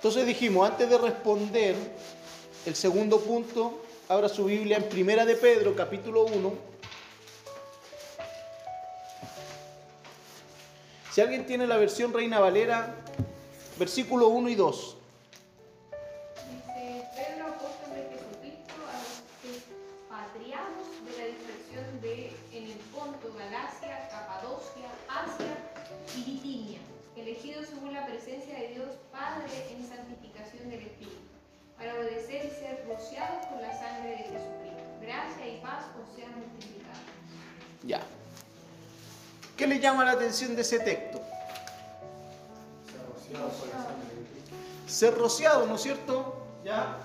Entonces dijimos, antes de responder el segundo punto, abra su Biblia en Primera de Pedro, capítulo 1. Si alguien tiene la versión Reina Valera, versículo 1 y 2. Del Espíritu, para obedecer y ser rociados con la sangre de Jesucristo. Gracia y paz os sean multiplicadas. Ya. ¿Qué le llama la atención de ese texto? Ser rociado, ¿no es cierto? Ya.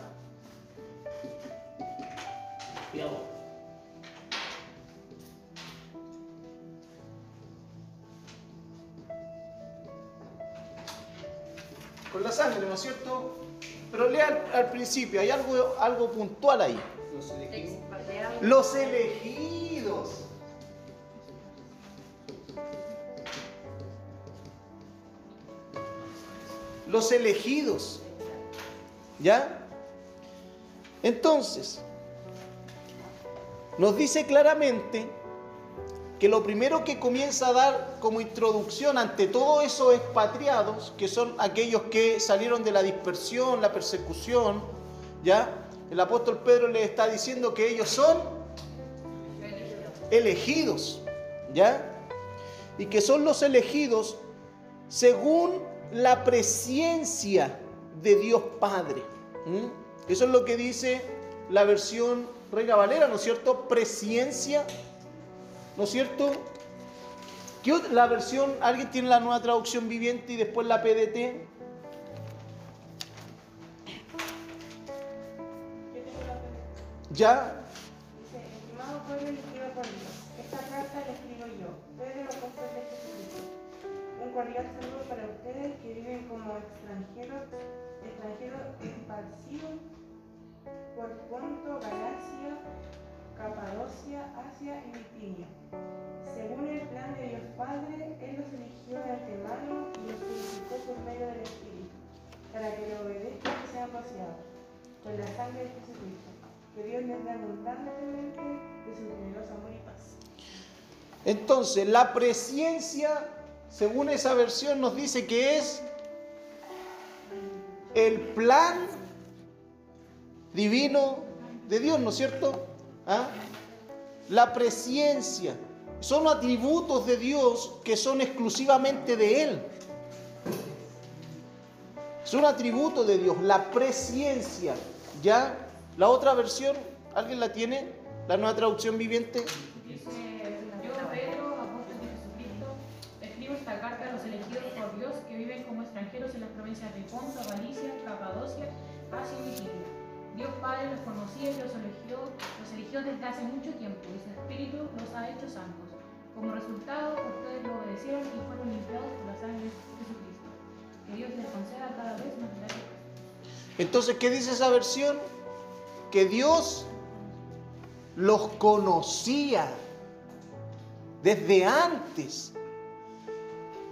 Con la sangre, ¿no es cierto? Pero lea al, al principio, hay algo, algo puntual ahí. Los elegidos. Los elegidos. ¿Ya? Entonces, nos dice claramente que lo primero que comienza a dar como introducción ante todos esos expatriados, que son aquellos que salieron de la dispersión, la persecución, ¿ya? El apóstol Pedro les está diciendo que ellos son elegidos, ¿ya? Y que son los elegidos según la presencia de Dios Padre. Eso es lo que dice la versión Reina Valera, ¿no es cierto? Presencia, ¿no es cierto? ¿Qué otra- la versión, alguien tiene la nueva traducción viviente y después la PDT? ¿Ya? Dice, estimado pueblo elegido por Dios, esta carta la escribo yo, Pedro apóstol de Jesucristo. Un cordial saludo para ustedes que viven como extranjeros, extranjeros esparcidos por Ponto, Galacia, Capadocia, Asia y Bitinia. Según el plan de Dios Padre, Él los eligió de antemano y los purificó por medio del Espíritu, para que le obedezcan y sean rociados con la sangre de Jesucristo. Que Dios les dé abundantemente de su generoso amor y paz. Entonces, la presencia, según esa versión, nos dice que es el plan divino de Dios, ¿no es cierto? ¿Ah? La presencia son atributos de Dios que son exclusivamente de Él. Es un atributo de Dios, la presencia. ¿Ya? La otra versión, ¿alguien la tiene? La nueva traducción viviente. Dice, yo, Pedro, apóstol de Jesucristo, escribo esta carta a los elegidos por Dios que viven como extranjeros en las provincias de Ponto, Galicia, Capadocia, Asia y Bitinia. Dios Padre los conocía y los eligió, los eligió desde hace mucho tiempo y su Espíritu los ha hecho santos. Como resultado, ustedes lo obedecieron y fueron limpiados por la sangre de Jesucristo. Que Dios les conceda cada vez más gracia. Entonces, ¿qué dice esa versión? Que Dios los conocía desde antes.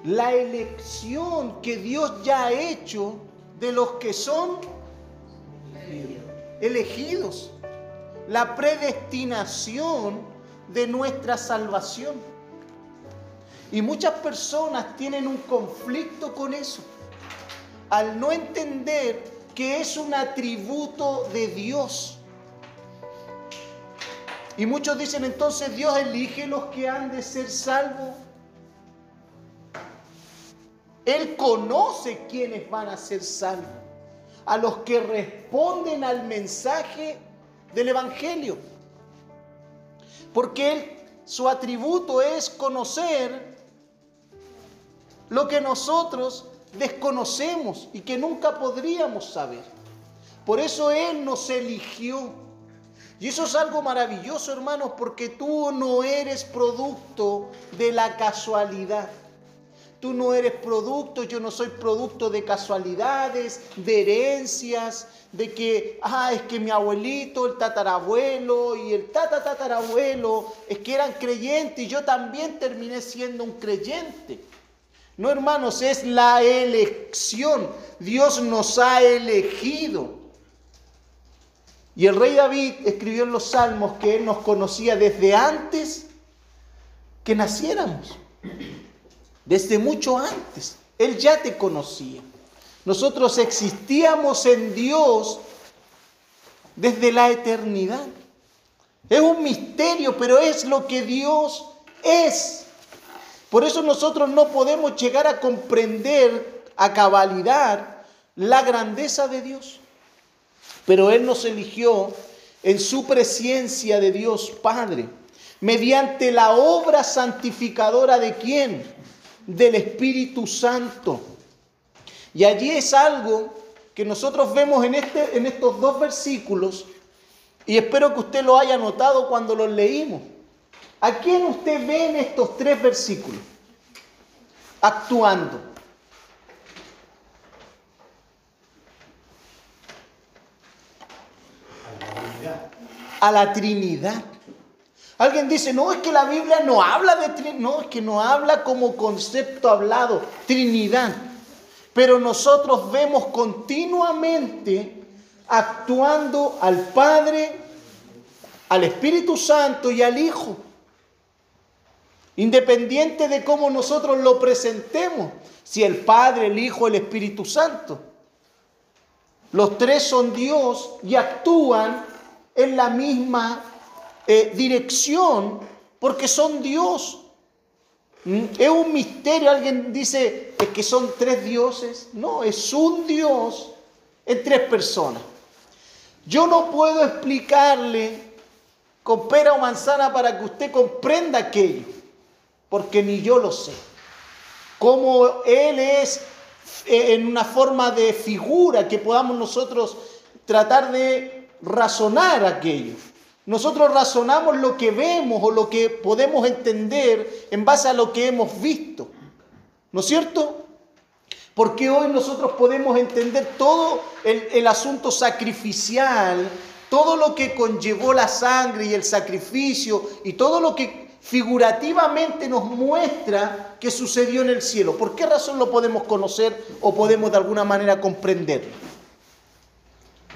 La elección que Dios ya ha hecho de los que son elegidos. La predestinación de nuestra salvación. Y muchas personas tienen un conflicto con eso. Al no entender que es un atributo de Dios. Y muchos dicen entonces Dios elige los que han de ser salvos. Él conoce quienes van a ser salvos. A los que responden al mensaje del Evangelio. Porque Él, su atributo es conocer lo que nosotros desconocemos y que nunca podríamos saber. Por eso Él nos eligió. Y eso es algo maravilloso, hermanos, porque tú no eres producto de la casualidad. Tú no eres producto, yo no soy producto de casualidades, de herencias, de que, ah, es que mi abuelito, el tatarabuelo y el tatatatarabuelo es que eran creyentes y yo también terminé siendo un creyente. No, hermanos, es la elección. Dios nos ha elegido. Y el rey David escribió en los salmos que él nos conocía desde antes que naciéramos. Desde mucho antes. Él ya te conocía. Nosotros existíamos en Dios desde la eternidad. Es un misterio, pero es lo que Dios es. Por eso nosotros no podemos llegar a comprender a cabalidad la grandeza de Dios. Pero Él nos eligió en su presencia de Dios Padre, mediante la obra santificadora de quién? Del Espíritu Santo. Y allí es algo que nosotros vemos en, este, en estos dos versículos, y espero que usted lo haya notado cuando los leímos. ¿A quién usted ve en estos tres versículos? Actuando. A la Trinidad. Alguien dice, no, es que la Biblia no habla de Trinidad, no, es que no habla como concepto hablado, Trinidad. Pero nosotros vemos continuamente actuando al Padre, al Espíritu Santo y al Hijo. Independiente de cómo nosotros lo presentemos, si el Padre, el Hijo, el Espíritu Santo. Los tres son Dios y actúan en la misma eh, dirección porque son Dios. ¿Mm? Es un misterio. Alguien dice que son tres dioses. No, es un Dios en tres personas. Yo no puedo explicarle con pera o manzana para que usted comprenda aquello, porque ni yo lo sé. Como Él es eh, en una forma de figura que podamos nosotros tratar de razonar aquello. Nosotros razonamos lo que vemos o lo que podemos entender en base a lo que hemos visto. ¿No es cierto? Porque hoy nosotros podemos entender todo el, asunto sacrificial, todo lo que conllevó la sangre y el sacrificio y todo lo que figurativamente nos muestra que sucedió en el cielo. ¿Por qué razón lo podemos conocer o podemos de alguna manera comprender?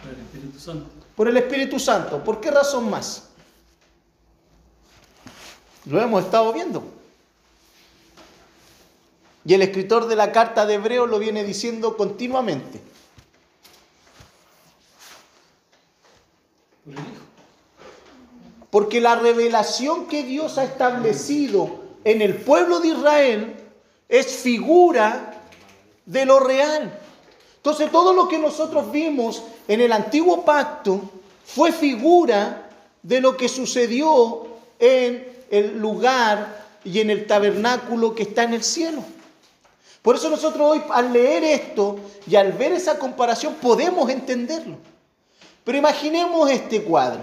Por el Espíritu Santo. Por el Espíritu Santo. ¿Por qué razón más? Lo hemos estado viendo. Y el escritor de la carta de Hebreo lo viene diciendo continuamente. Porque la revelación que Dios ha establecido en el pueblo de Israel es figura de lo real. Entonces todo lo que nosotros vimos en el antiguo pacto fue figura de lo que sucedió en el lugar y en el tabernáculo que está en el cielo. Por eso nosotros hoy al leer esto y al ver esa comparación podemos entenderlo. Pero imaginemos este cuadro,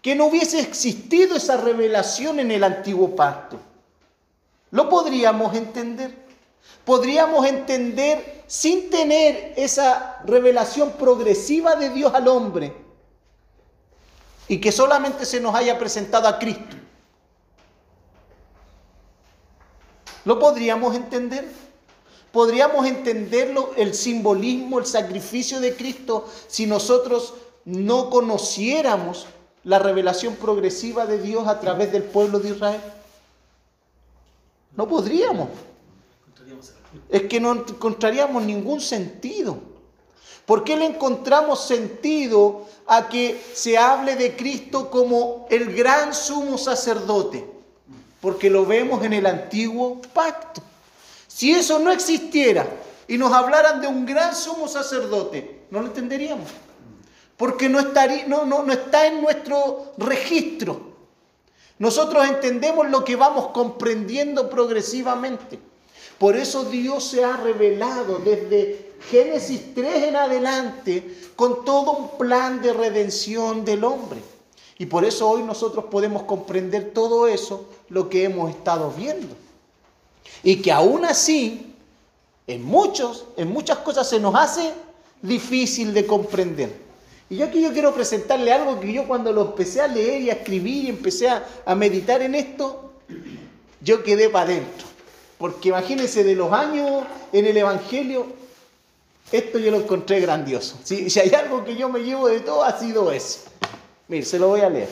que no hubiese existido esa revelación en el antiguo pacto. ¿Lo podríamos entender? Podríamos entender sin tener esa revelación progresiva de Dios al hombre y que solamente se nos haya presentado a Cristo. ¿Lo podríamos entender? podríamos entenderlo, el simbolismo, el sacrificio de Cristo, si nosotros no conociéramos la revelación progresiva de Dios a través del pueblo de Israel? No podríamos. Es que no encontraríamos ningún sentido. ¿Por qué le encontramos sentido a que se hable de Cristo como el gran sumo sacerdote? Porque lo vemos en el antiguo pacto. Si eso no existiera y nos hablaran de un gran sumo sacerdote, no lo entenderíamos. Porque no, estaría, no, no, no está en nuestro registro. Nosotros entendemos lo que vamos comprendiendo progresivamente. Por eso Dios se ha revelado desde Génesis 3 en adelante con todo un plan de redención del hombre. Y por eso hoy nosotros podemos comprender todo eso, lo que hemos estado viendo. Y que aún así, en, muchos, en muchas cosas se nos hace difícil de comprender. Y yo aquí yo quiero presentarle algo que yo cuando lo empecé a leer y a escribir y empecé a, meditar en esto, yo quedé para adentro. Porque imagínense de los años en el Evangelio, esto yo lo encontré grandioso. Si, si hay algo que yo me llevo de todo, ha sido eso. Mire, se lo voy a leer.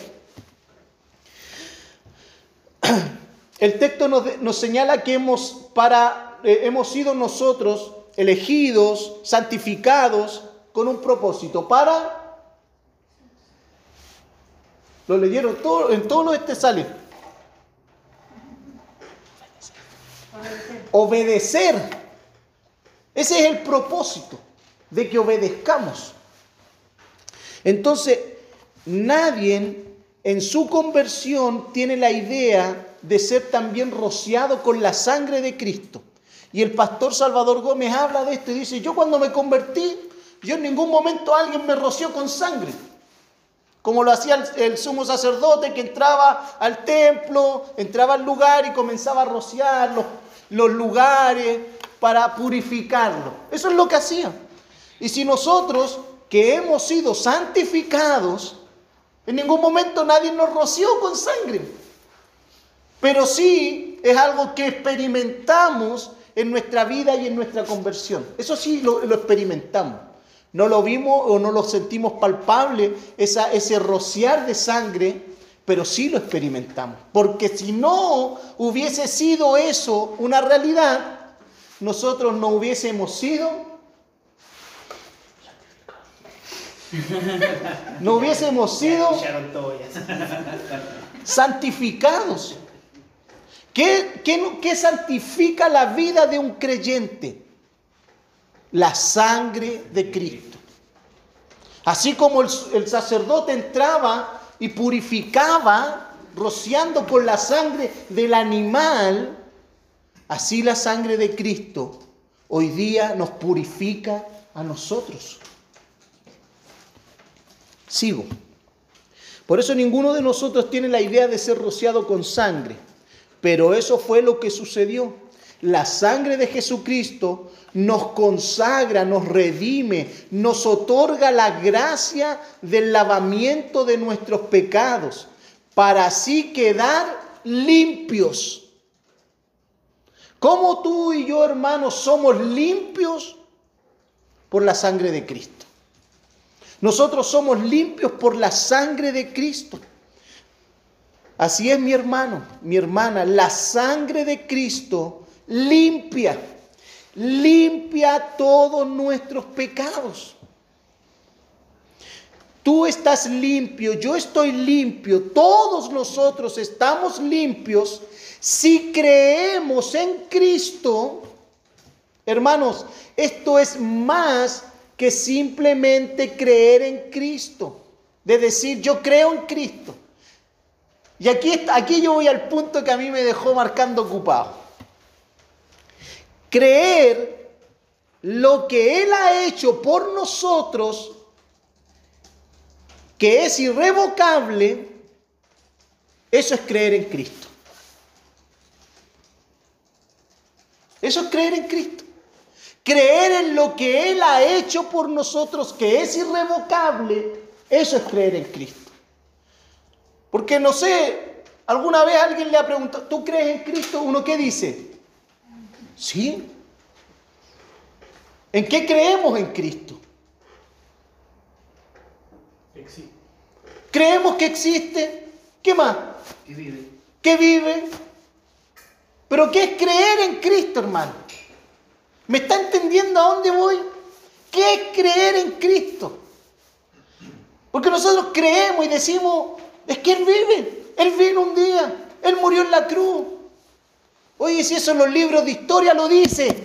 El texto nos, señala que hemos, para, eh, hemos sido nosotros elegidos, santificados, con un propósito, para... Lo leyeron todo, en todos los este sale. Obedecer. Ese es el propósito de que obedezcamos. Entonces, nadie en su conversión tiene la idea de ser también rociado con la sangre de Cristo. Y el pastor Salvador Gómez habla de esto y dice, yo cuando me convertí, yo en ningún momento alguien me roció con sangre. Como lo hacía el, sumo sacerdote que entraba al templo, entraba al lugar y comenzaba a rociar los, los lugares para purificarlo. Eso es lo que hacía. Y si nosotros que hemos sido santificados, en ningún momento nadie nos roció con sangre. Pero sí es algo que experimentamos en nuestra vida y en nuestra conversión. Eso sí lo, experimentamos. No lo vimos o no lo sentimos palpable, esa, ese rociar de sangre, pero sí lo experimentamos. Porque si no hubiese sido eso una realidad, nosotros no hubiésemos sido no hubiésemos sido santificados. ¿Qué, qué, santifica la vida de un creyente? La sangre de Cristo. Así como el, el sacerdote entraba y purificaba, rociando con la sangre del animal, así la sangre de Cristo hoy día nos purifica a nosotros. Sigo. Por eso ninguno de nosotros tiene la idea de ser rociado con sangre. Pero eso fue lo que sucedió. La sangre de Jesucristo nos consagra, nos redime, nos otorga la gracia del lavamiento de nuestros pecados, para así quedar limpios. ¿Cómo tú y yo, hermanos, somos limpios? Por la sangre de Cristo. Nosotros somos limpios por la sangre de Cristo. Así es mi hermano, mi hermana, la sangre de Cristo limpia, limpia todos nuestros pecados. Tú estás limpio, yo estoy limpio, todos nosotros estamos limpios si creemos en Cristo. Hermanos, esto es más que simplemente creer en Cristo, de decir yo creo en Cristo. Y aquí, aquí yo voy al punto que a mí me dejó marcando ocupado. Creer lo que Él ha hecho por nosotros, que es irrevocable, eso es creer en Cristo. Eso es creer en Cristo. Creer en lo que Él ha hecho por nosotros, que es irrevocable, eso es creer en Cristo. Porque no sé, alguna vez alguien le ha preguntado, ¿tú crees en Cristo? ¿Uno qué dice? Sí. ¿En qué creemos en Cristo? Existe. Creemos que existe. ¿Qué más? Que vive. Que vive. Pero ¿qué es creer en Cristo, hermano? ¿Me está entendiendo a dónde voy? ¿Qué es creer en Cristo? Porque nosotros creemos y decimos, es que Él vive. Él vino un día. Él murió en la cruz. Oye, si eso en los libros de historia lo dice.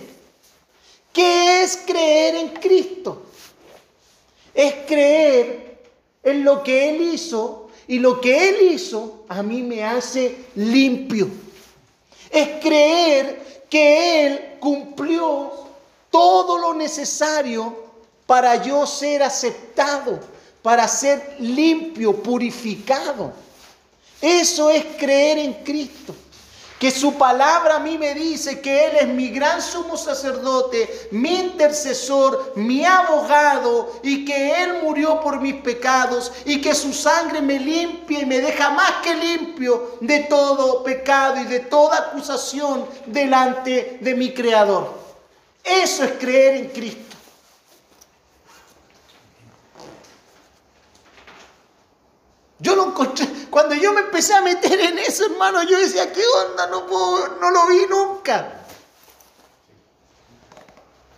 ¿Qué es creer en Cristo? Es creer en lo que Él hizo y lo que Él hizo a mí me hace limpio. Es creer que Él cumplió todo lo necesario para yo ser aceptado para ser limpio, purificado. Eso es creer en Cristo. Que su palabra a mí me dice que Él es mi gran sumo sacerdote, mi intercesor, mi abogado y que Él murió por mis pecados y que su sangre me limpia y me deja más que limpio de todo pecado y de toda acusación delante de mi Creador. Eso es creer en Cristo. Yo lo encontré, cuando yo me empecé a meter en eso, hermano, yo decía, ¿qué onda? No, puedo, no lo vi nunca.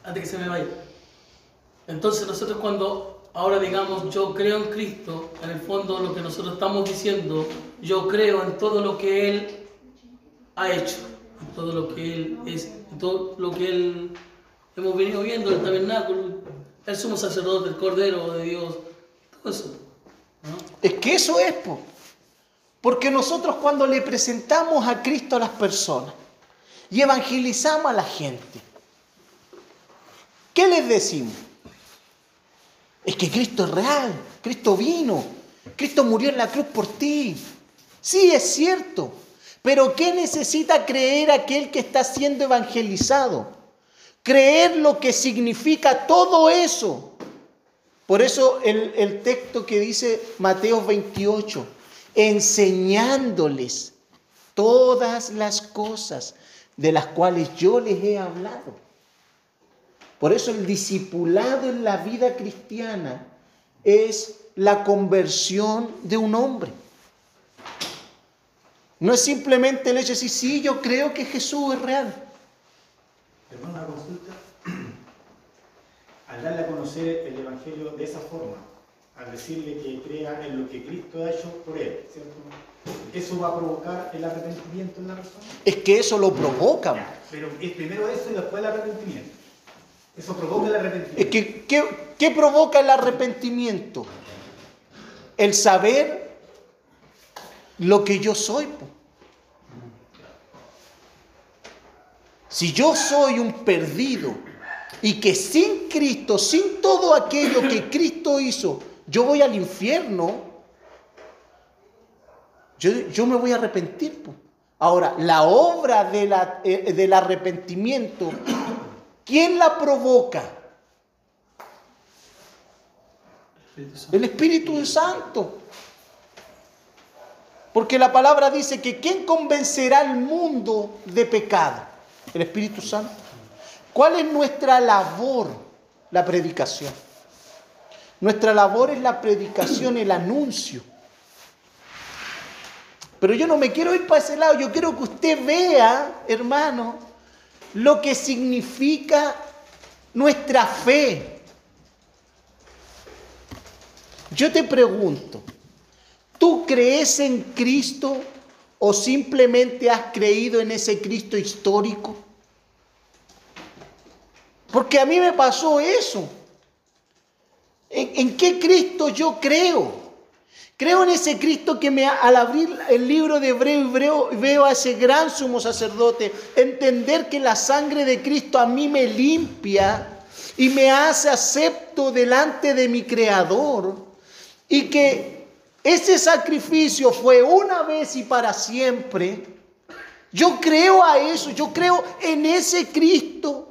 Antes que se me vaya. Entonces nosotros cuando ahora digamos yo creo en Cristo, en el fondo lo que nosotros estamos diciendo, yo creo en todo lo que Él ha hecho, en todo lo que Él es, en todo lo que Él hemos venido viendo, el tabernáculo, el sumo sacerdote, el cordero de Dios, todo eso. Es que eso es, porque nosotros cuando le presentamos a Cristo a las personas y evangelizamos a la gente, ¿qué les decimos? Es que Cristo es real, Cristo vino, Cristo murió en la cruz por ti. Sí, es cierto, pero ¿qué necesita creer aquel que está siendo evangelizado? Creer lo que significa todo eso por eso el, texto que dice Mateo 28, enseñándoles todas las cosas de las cuales yo les he hablado. Por eso el discipulado en la vida cristiana es la conversión de un hombre. No es simplemente el hecho de decir, sí, yo creo que Jesús es real. Hermano, consulta al darle a conocer el Evangelio de esa forma, al decirle que crea en lo que Cristo ha hecho por él, ¿cierto? ¿Eso va a provocar el arrepentimiento en la persona? Es que eso lo provoca. pero es primero eso y después el arrepentimiento. Eso provoca el arrepentimiento. Es que, ¿qué, ¿qué provoca el arrepentimiento? El saber lo que yo soy. Si yo soy un perdido, y que sin Cristo, sin todo aquello que Cristo hizo, yo voy al infierno, yo, me voy a arrepentir. Ahora, la obra de la, eh, del arrepentimiento, ¿quién la provoca? El Espíritu Santo. Porque la palabra dice que ¿quién convencerá al mundo de pecado? El Espíritu Santo. ¿Cuál es nuestra labor? La predicación. Nuestra labor es la predicación, el anuncio. Pero yo no me quiero ir para ese lado, yo quiero que usted vea, hermano, lo que significa nuestra fe. Yo te pregunto, ¿tú crees en Cristo o simplemente has creído en ese Cristo histórico? Porque a mí me pasó eso. ¿En, qué Cristo yo creo? Creo en ese Cristo que me, al abrir el libro de Hebreo, Hebreo veo a ese gran sumo sacerdote, entender que la sangre de Cristo a mí me limpia y me hace acepto delante de mi Creador y que ese sacrificio fue una vez y para siempre. Yo creo a eso, yo creo en ese Cristo.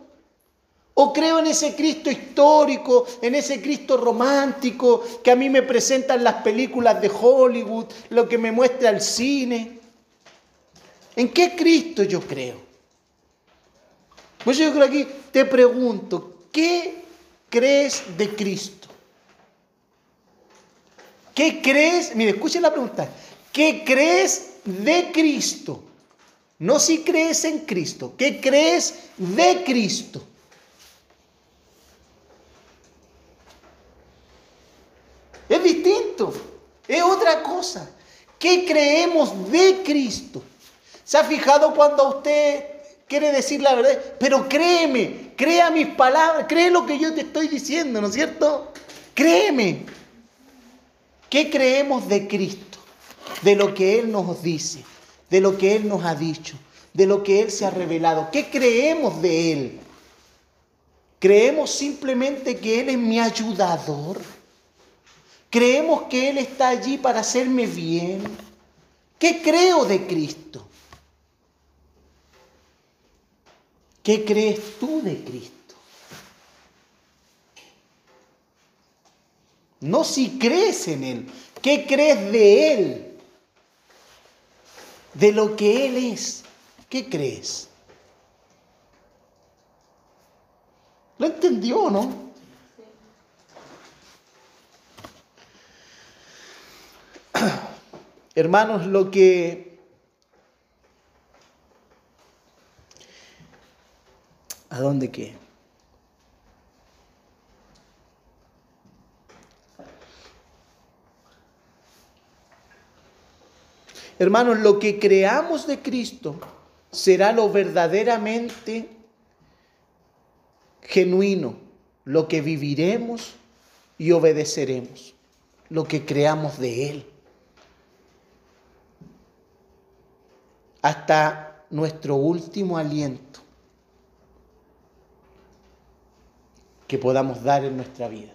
O creo en ese Cristo histórico, en ese Cristo romántico que a mí me presentan las películas de Hollywood, lo que me muestra el cine. ¿En qué Cristo yo creo? Pues yo creo aquí te pregunto, ¿qué crees de Cristo? ¿Qué crees? Mire, escuchen la pregunta. ¿Qué crees de Cristo? No si crees en Cristo. ¿Qué crees de Cristo? Es es otra cosa. ¿Qué creemos de Cristo? ¿Se ha fijado cuando usted quiere decir la verdad? Pero créeme, crea mis palabras, cree lo que yo te estoy diciendo, ¿no es cierto? Créeme. ¿Qué creemos de Cristo? De lo que Él nos dice, de lo que Él nos ha dicho, de lo que Él se ha revelado. ¿Qué creemos de Él? ¿Creemos simplemente que Él es mi ayudador? Creemos que Él está allí para hacerme bien. ¿Qué creo de Cristo? ¿Qué crees tú de Cristo? No si crees en Él. ¿Qué crees de Él? De lo que Él es. ¿Qué crees? ¿Lo entendió no? Hermanos, lo que... ¿A dónde qué? Hermanos, lo que creamos de Cristo será lo verdaderamente genuino, lo que viviremos y obedeceremos, lo que creamos de Él. Hasta nuestro último aliento que podamos dar en nuestra vida.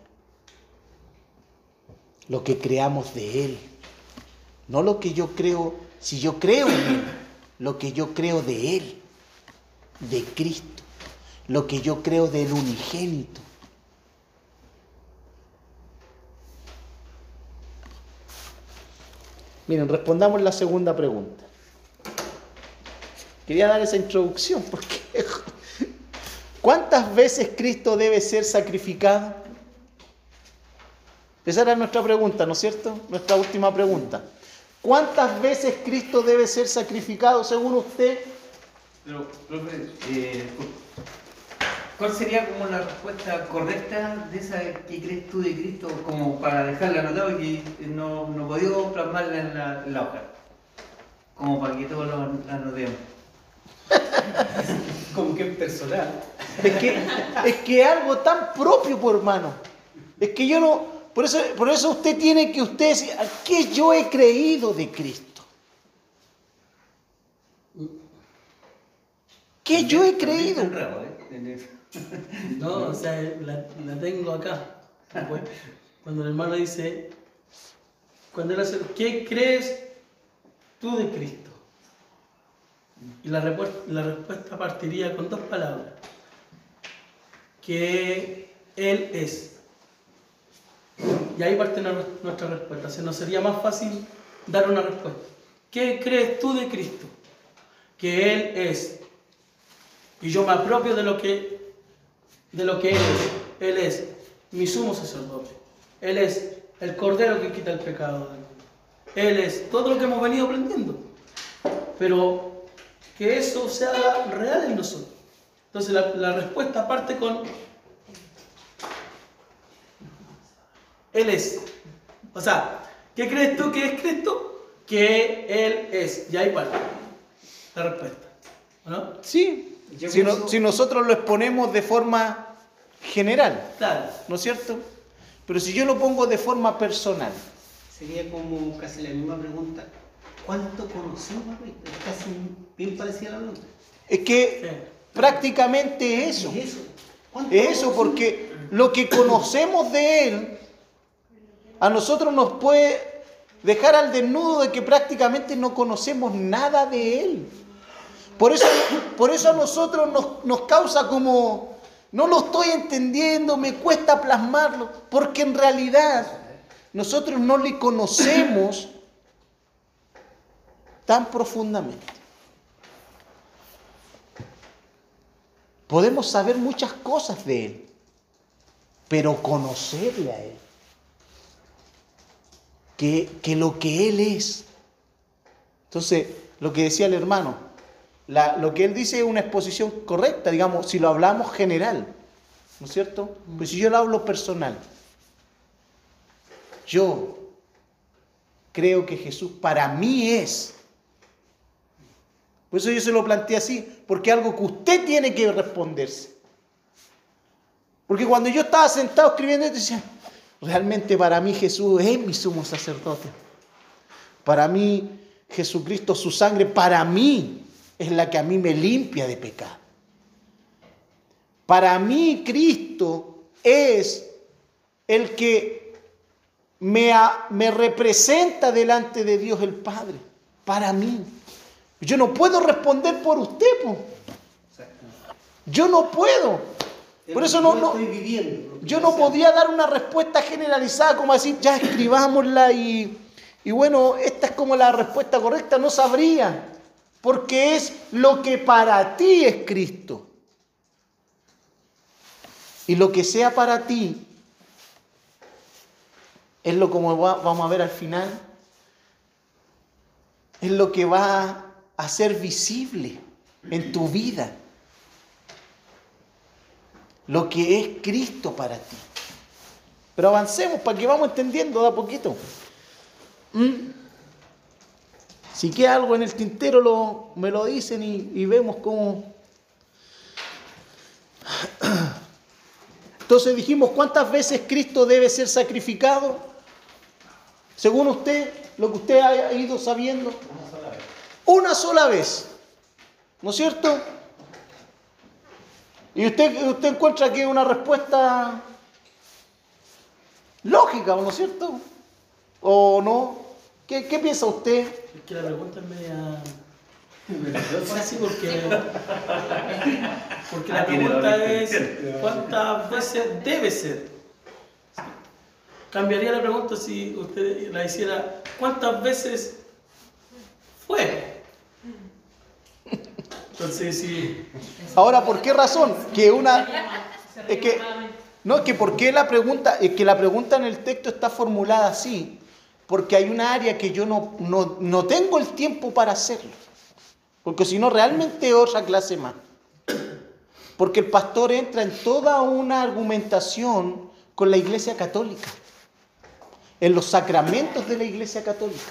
Lo que creamos de Él. No lo que yo creo, si yo creo en Él, lo que yo creo de Él, de Cristo, lo que yo creo del unigénito. Miren, respondamos la segunda pregunta. Quería dar esa introducción porque ¿cuántas veces Cristo debe ser sacrificado? Esa era nuestra pregunta, ¿no es cierto? Nuestra última pregunta. ¿Cuántas veces Cristo debe ser sacrificado según usted? Pero, profe, eh, ¿cuál sería como la respuesta correcta de esa que crees tú de Cristo como para dejarla anotado y que no, no podido plasmarla en la, en la hoja? Como para que todos lo anotemos. Como que es personal. Es que es que algo tan propio, por hermano. Es que yo no, por eso, por eso usted tiene que usted decir, ¿a qué yo he creído de Cristo? ¿Qué yo he creído? ¿eh? No, o sea, la, la tengo acá. Cuando el hermano dice, cuando él hace, ¿qué crees tú de Cristo? Y la, repu- la respuesta partiría con dos palabras. Que Él es. Y ahí parte nue- nuestra respuesta. Se nos sería más fácil dar una respuesta. ¿Qué crees tú de Cristo? Que Él es. Y yo me apropio de lo que de lo que Él es. Él es mi sumo sacerdote. Él es el cordero que quita el pecado. Él es todo lo que hemos venido aprendiendo. Pero que eso se haga real en nosotros. Entonces la, la respuesta parte con Él es. O sea, ¿qué crees tú que es Cristo? Que Él es. Y ahí parte la respuesta. ¿O ¿No? Sí, si, no- si nosotros lo exponemos de forma general, Claro. ¿no es cierto? Pero si yo lo pongo de forma personal, Sería como casi la misma pregunta. ¿Cuánto conocemos a? Es casi bien parecida a la pregunta. es que Sí. prácticamente es eso. Es eso. ¿Cuánto Es eso porque lo que conocemos de Él a nosotros nos puede dejar al desnudo de que prácticamente no conocemos nada de Él. Por eso, por eso a nosotros nos, nos causa como, no lo estoy entendiendo, me cuesta plasmarlo, porque en realidad nosotros no le conocemos tan profundamente. Podemos saber muchas cosas de Él, pero conocerle a Él, que, que lo que Él es. Entonces, lo que decía el hermano, la- lo que Él dice es una exposición correcta, digamos, si lo hablamos general, ¿no es cierto? Pues si yo lo hablo personal, yo creo que Jesús para mí es. Por eso yo se lo planteé así, porque es algo que usted tiene que responderse. Porque cuando yo estaba sentado escribiendo esto, decía, realmente para mí Jesús es mi sumo sacerdote. Para mí Jesucristo, su sangre, para mí es la que a mí me limpia de pecado. Para mí Cristo es el que me, me representa delante de Dios el Padre. Para mí. Yo no puedo responder por usted, po. Yo no puedo. Por eso no, yo no, yo podía dar una respuesta generalizada como decir, ya escribámosla y, y bueno, esta es como la respuesta correcta. No sabría, porque es lo que para ti es Cristo. Y lo que sea para ti es lo como va- vamos a ver al final, es lo que va a ser visible en tu vida. Lo que es Cristo para ti. Pero avancemos para que vamos entendiendo de a poquito. ¿Mm? Si queda algo en el tintero, lo, me lo dicen y, y vemos cómo. Entonces dijimos, ¿cuántas veces Cristo debe ser sacrificado? Según usted, lo que usted ha ido sabiendo. Una sola vez. ¿No es cierto? Y usted, usted encuentra que es una respuesta lógica, ¿no es cierto? ¿O no? ¿Qué, qué piensa usted? Es que la pregunta es media. Es así porque. Porque la Ah, pregunta es. ¿cuántas veces debe ser? Cambiaría la pregunta si usted la hiciera: ¿cuántas veces fue? Entonces, sí. Ahora, ¿por qué razón? Que una... Es que... No, que ¿por la pregunta? Es que la pregunta en el texto está formulada así. Porque hay una área que yo no, no, no tengo el tiempo para hacerlo. Porque si no, realmente otra clase más. Porque el pastor entra en toda una argumentación con la iglesia católica. En los sacramentos de la iglesia católica.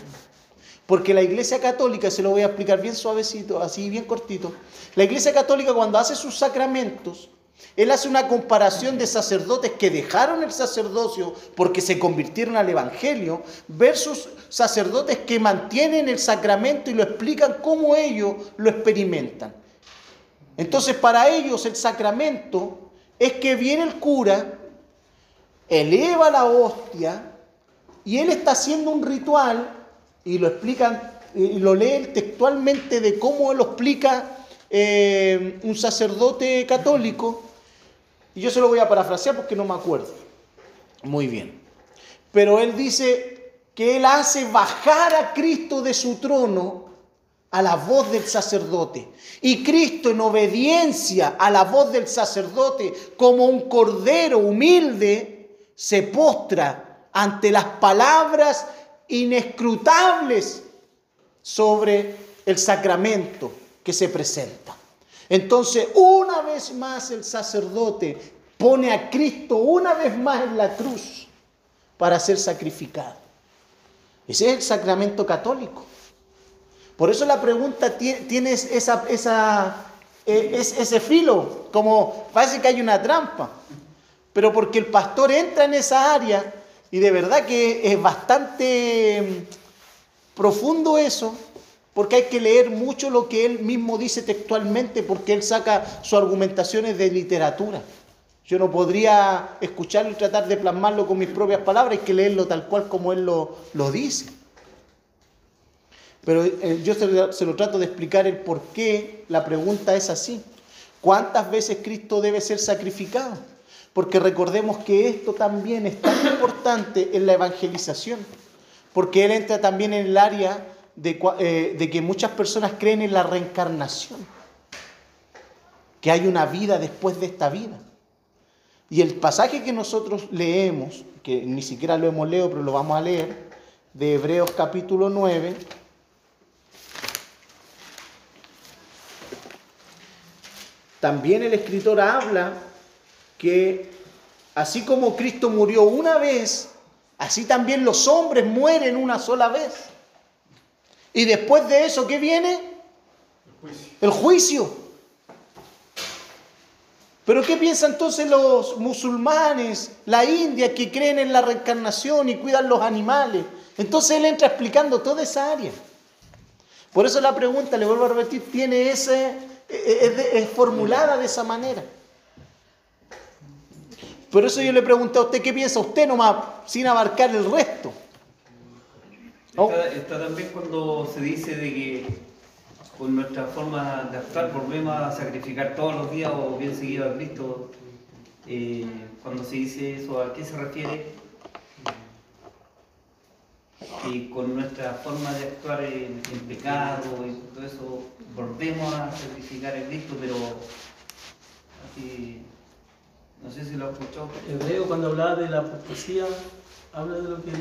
Porque la iglesia católica, se lo voy a explicar bien suavecito, así bien cortito. La iglesia católica cuando hace sus sacramentos, él hace una comparación de sacerdotes que dejaron el sacerdocio porque se convirtieron al evangelio versus sacerdotes que mantienen el sacramento y lo explican cómo ellos lo experimentan. Entonces para ellos el sacramento es que viene el cura, eleva la hostia y él está haciendo un ritual y lo explican, y lo leen textualmente de cómo lo explica eh, un sacerdote católico. Y yo se lo voy a parafrasear porque no me acuerdo. Muy bien. Pero él dice que él hace bajar a Cristo de su trono a la voz del sacerdote. Y Cristo en obediencia a la voz del sacerdote, como un cordero humilde, se postra ante las palabras inescrutables sobre el sacramento que se presenta. Entonces, una vez más el sacerdote pone a Cristo una vez más en la cruz para ser sacrificado. Ese es el sacramento católico. Por eso la pregunta tie- tiene es- ese filo, como parece que hay una trampa. Pero porque el pastor entra en esa área y de verdad que es bastante mm, profundo eso, porque hay que leer mucho lo que él mismo dice textualmente, porque él saca sus argumentaciones de literatura. Yo no podría escucharlo y tratar de plasmarlo con mis propias palabras, hay que leerlo tal cual como él lo, dice. Pero eh, yo se se lo trato de explicar el por qué la pregunta es así. ¿Cuántas veces Cristo debe ser sacrificado? Porque recordemos que esto también es tan importante en la evangelización, porque Él entra también en el área eh, de que muchas personas creen en la reencarnación, que hay una vida después de esta vida. Y el pasaje que nosotros leemos, que ni siquiera lo hemos leído, pero lo vamos a leer, de Hebreos capítulo 9, también el escritor habla que así como Cristo murió una vez, así también los hombres mueren una sola vez. Y después de eso, ¿qué viene? El juicio. Pero ¿qué piensan entonces los musulmanes, la India, que creen en la reencarnación y cuidan los animales? Entonces él entra explicando toda esa área. Por eso la pregunta, le vuelvo a repetir, tiene ese, es, de- es formulada de esa manera. Por eso yo le pregunté a usted qué piensa usted nomás, sin abarcar el resto. Oh. Está, está también cuando se dice de que con nuestra forma de actuar volvemos a sacrificar todos los días o bien seguido a Cristo. Eh, cuando se dice eso, ¿a qué se refiere? Que con nuestra forma de actuar en, en pecado y todo eso volvemos a sacrificar a Cristo, pero así, no sé si lo escuchó. Hebreo cuando hablaba de la apostasía, habla de lo que...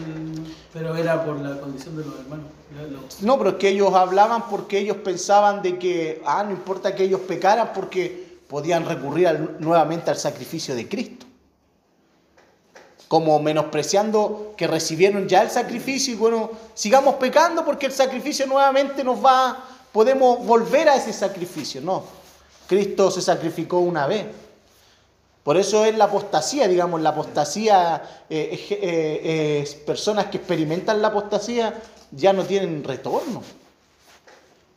Pero era por la condición de los hermanos. Lo- No, pero es que ellos hablaban porque ellos pensaban de que, ah, no importa que ellos pecaran porque podían recurrir al- nuevamente al sacrificio de Cristo. Como menospreciando que recibieron ya el sacrificio y bueno, sigamos pecando porque el sacrificio nuevamente nos va, podemos volver a ese sacrificio. No, Cristo se sacrificó una vez. Por eso es la apostasía, digamos, la apostasía, eh, eh, es personas que experimentan la apostasía ya no tienen retorno.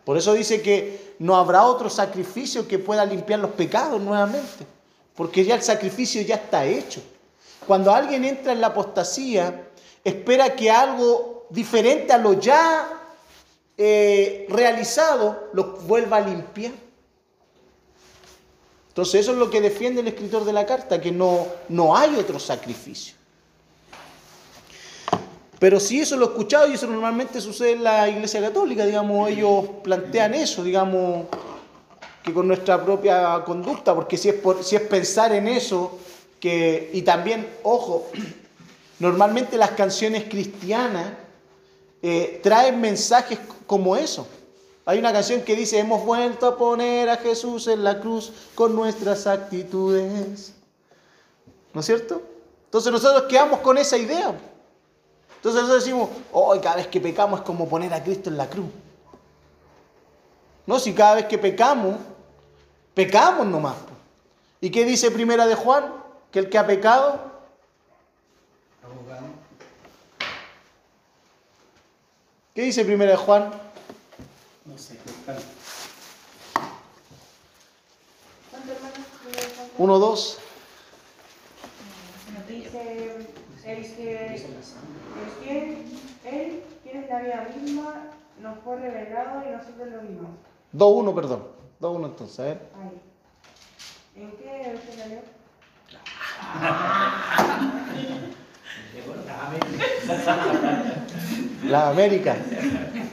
Por eso dice que no habrá otro sacrificio que pueda limpiar los pecados nuevamente, porque ya el sacrificio ya está hecho. Cuando alguien entra en la apostasía, espera que algo diferente a lo ya eh, realizado lo vuelva a limpiar. Entonces eso es lo que defiende el escritor de la carta, que no, no hay otro sacrificio. Pero si eso lo he escuchado y eso normalmente sucede en la Iglesia Católica, digamos, ellos plantean eso, digamos, que con nuestra propia conducta, porque si es, por- si es pensar en eso, que, y también, ojo, normalmente las canciones cristianas eh, traen mensajes como eso. Hay una canción que dice, hemos vuelto a poner a Jesús en la cruz con nuestras actitudes. ¿No es cierto? Entonces nosotros quedamos con esa idea. Entonces nosotros decimos, hoy cada vez que pecamos es como poner a Cristo en la cruz. No, si cada vez que pecamos, pecamos nomás. ¿Y qué dice Primera de Juan? Que el que ha pecado. ¿qué dice Primera de Juan? No sé, buscar. ¿Cuántos hermanos tiene 1, 2. Dice, el que, el quien, él, es la vida misma, nos fue revelado y nosotros lo vimos. 2, 1, perdón. 2, 1 entonces, a ver. Ahí. ¿En qué usted la leo? La América. La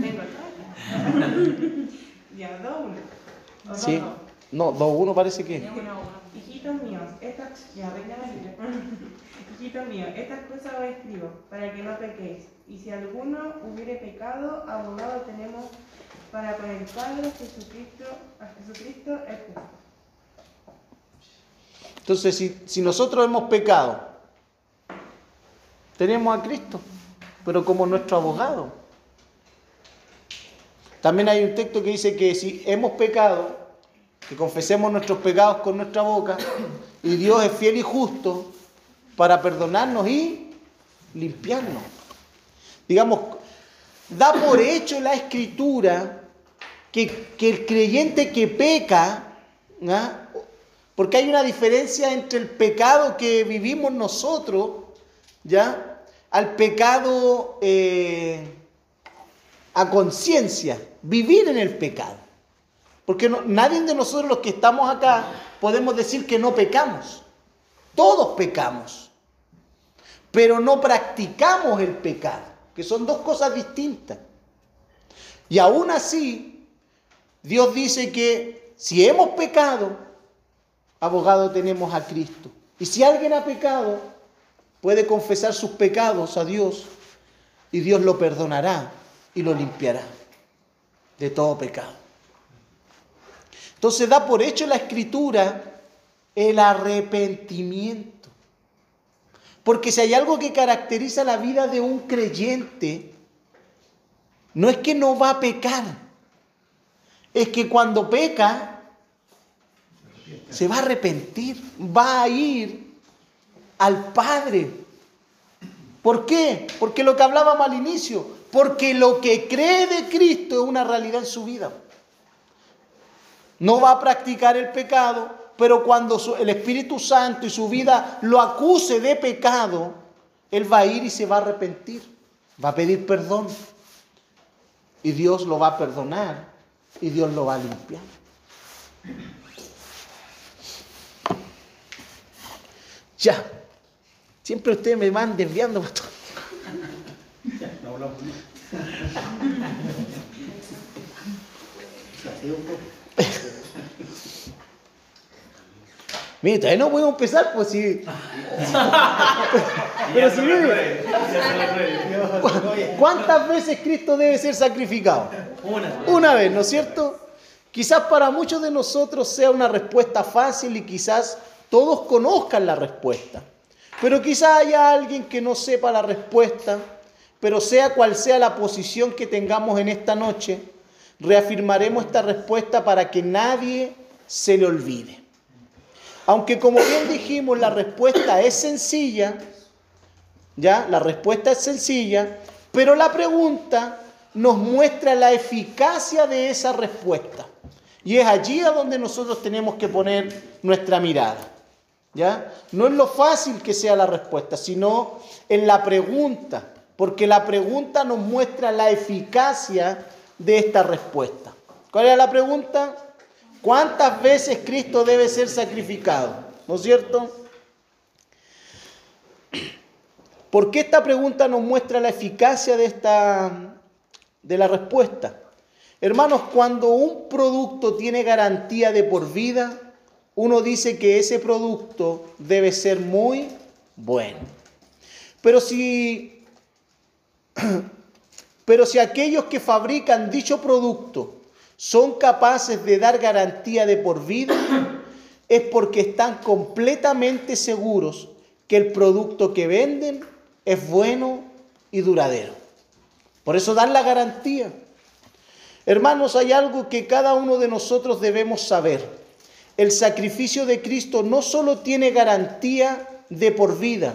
tengo. Ya, dos uno. Dos, Sí. dos. No, 2, 1 parece que. Hijitos míos, estas, ya. Hijitos míos, estas cosas os escribo, para que no pequéis. Y si alguno hubiere pecado, abogado tenemos para con el Padre Jesucristo, a Jesucristo el justo. Entonces, si, si nosotros hemos pecado, tenemos a Cristo, pero como nuestro abogado. También hay un texto que dice que si hemos pecado, que confesemos nuestros pecados con nuestra boca, y Dios es fiel y justo para perdonarnos y limpiarnos. Digamos, da por hecho la escritura que, que el creyente que peca, ¿ah? porque hay una diferencia entre el pecado que vivimos nosotros, ¿ya? Al pecado eh, a conciencia, vivir en el pecado. Porque nadie de nosotros los que estamos acá podemos decir que no pecamos. Todos pecamos. Pero no practicamos el pecado, que son dos cosas distintas. Y aún así, Dios dice que si hemos pecado, abogado tenemos a Cristo. Y si alguien ha pecado, puede confesar sus pecados a Dios y Dios lo perdonará y lo limpiará de todo pecado. Entonces da por hecho la escritura el arrepentimiento. Porque si hay algo que caracteriza la vida de un creyente, no es que no va a pecar, es que cuando peca, se va a arrepentir, va a ir al Padre. ¿Por qué? Porque lo que hablábamos al inicio, porque lo que cree de Cristo es una realidad en su vida. No va a practicar el pecado, pero cuando el Espíritu Santo y su vida lo acuse de pecado, él va a ir y se va a arrepentir. Va a pedir perdón. Y Dios lo va a perdonar. Y Dios lo va a limpiar. Ya. Siempre ustedes me van desviando, pastor. Mire, todavía no podemos empezar, pues si. Pero si ¿cuántas veces Cristo debe ser sacrificado? Una. Una vez, ¿no es cierto? Quizás para muchos de nosotros sea una respuesta fácil y quizás todos conozcan la respuesta. Pero quizás haya alguien que no sepa la respuesta, pero sea cual sea la posición que tengamos en esta noche, reafirmaremos esta respuesta para que nadie se le olvide. Aunque como bien dijimos, la respuesta es sencilla, ¿ya? La respuesta es sencilla, pero la pregunta nos muestra la eficacia de esa respuesta. Y es allí a donde nosotros tenemos que poner nuestra mirada. No es lo fácil que sea la respuesta, sino en la pregunta, porque la pregunta nos muestra la eficacia de esta respuesta. ¿Cuál era la pregunta? ¿Cuántas veces Cristo debe ser sacrificado? ¿No es cierto? ¿Por qué esta pregunta nos muestra la eficacia de, esta, de la respuesta? Hermanos, cuando un producto tiene garantía de por vida, uno dice que ese producto debe ser muy bueno. Pero si, pero si aquellos que fabrican dicho producto son capaces de dar garantía de por vida, es porque están completamente seguros que el producto que venden es bueno y duradero. Por eso dan la garantía. Hermanos, hay algo que cada uno de nosotros debemos saber. El sacrificio de Cristo no solo tiene garantía de por vida,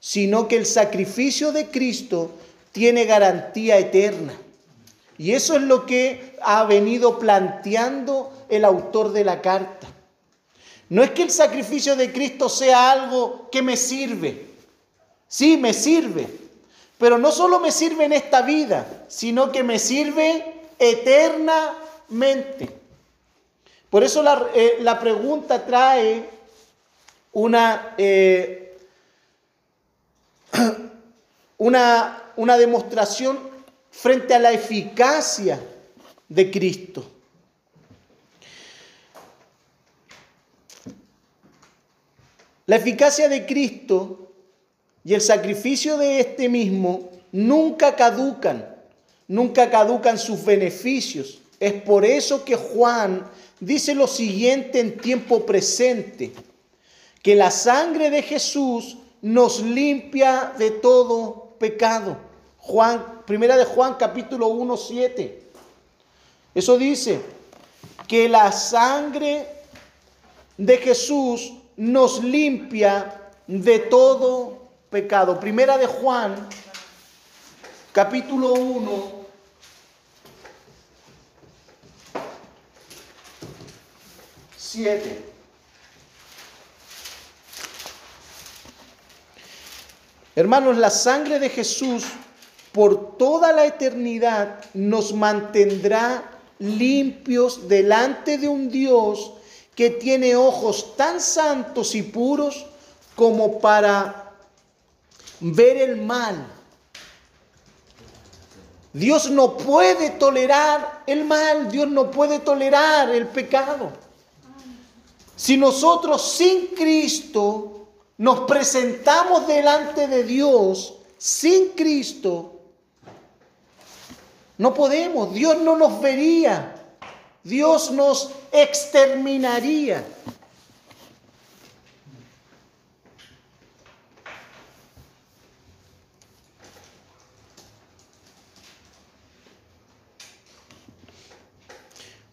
sino que el sacrificio de Cristo tiene garantía eterna. Y eso es lo que ha venido planteando el autor de la carta. No es que el sacrificio de Cristo sea algo que me sirve. Sí, me sirve. Pero no solo me sirve en esta vida, sino que me sirve eternamente. Por eso la, eh, la pregunta trae una, eh, una, una demostración frente a la eficacia de Cristo. La eficacia de Cristo y el sacrificio de este mismo nunca caducan, nunca caducan sus beneficios. Es por eso que Juan dice lo siguiente en tiempo presente, que la sangre de Jesús nos limpia de todo pecado. Juan, primera de Juan capítulo 1, 7. Eso dice que la sangre de Jesús nos limpia de todo pecado. Primera de Juan, capítulo 1. Siete. Hermanos, la sangre de Jesús por toda la eternidad nos mantendrá limpios delante de un Dios que tiene ojos tan santos y puros como para ver el mal. Dios no puede tolerar el mal, Dios no puede tolerar el pecado. Si nosotros sin Cristo nos presentamos delante de Dios, sin Cristo, no podemos, Dios no nos vería, Dios nos exterminaría.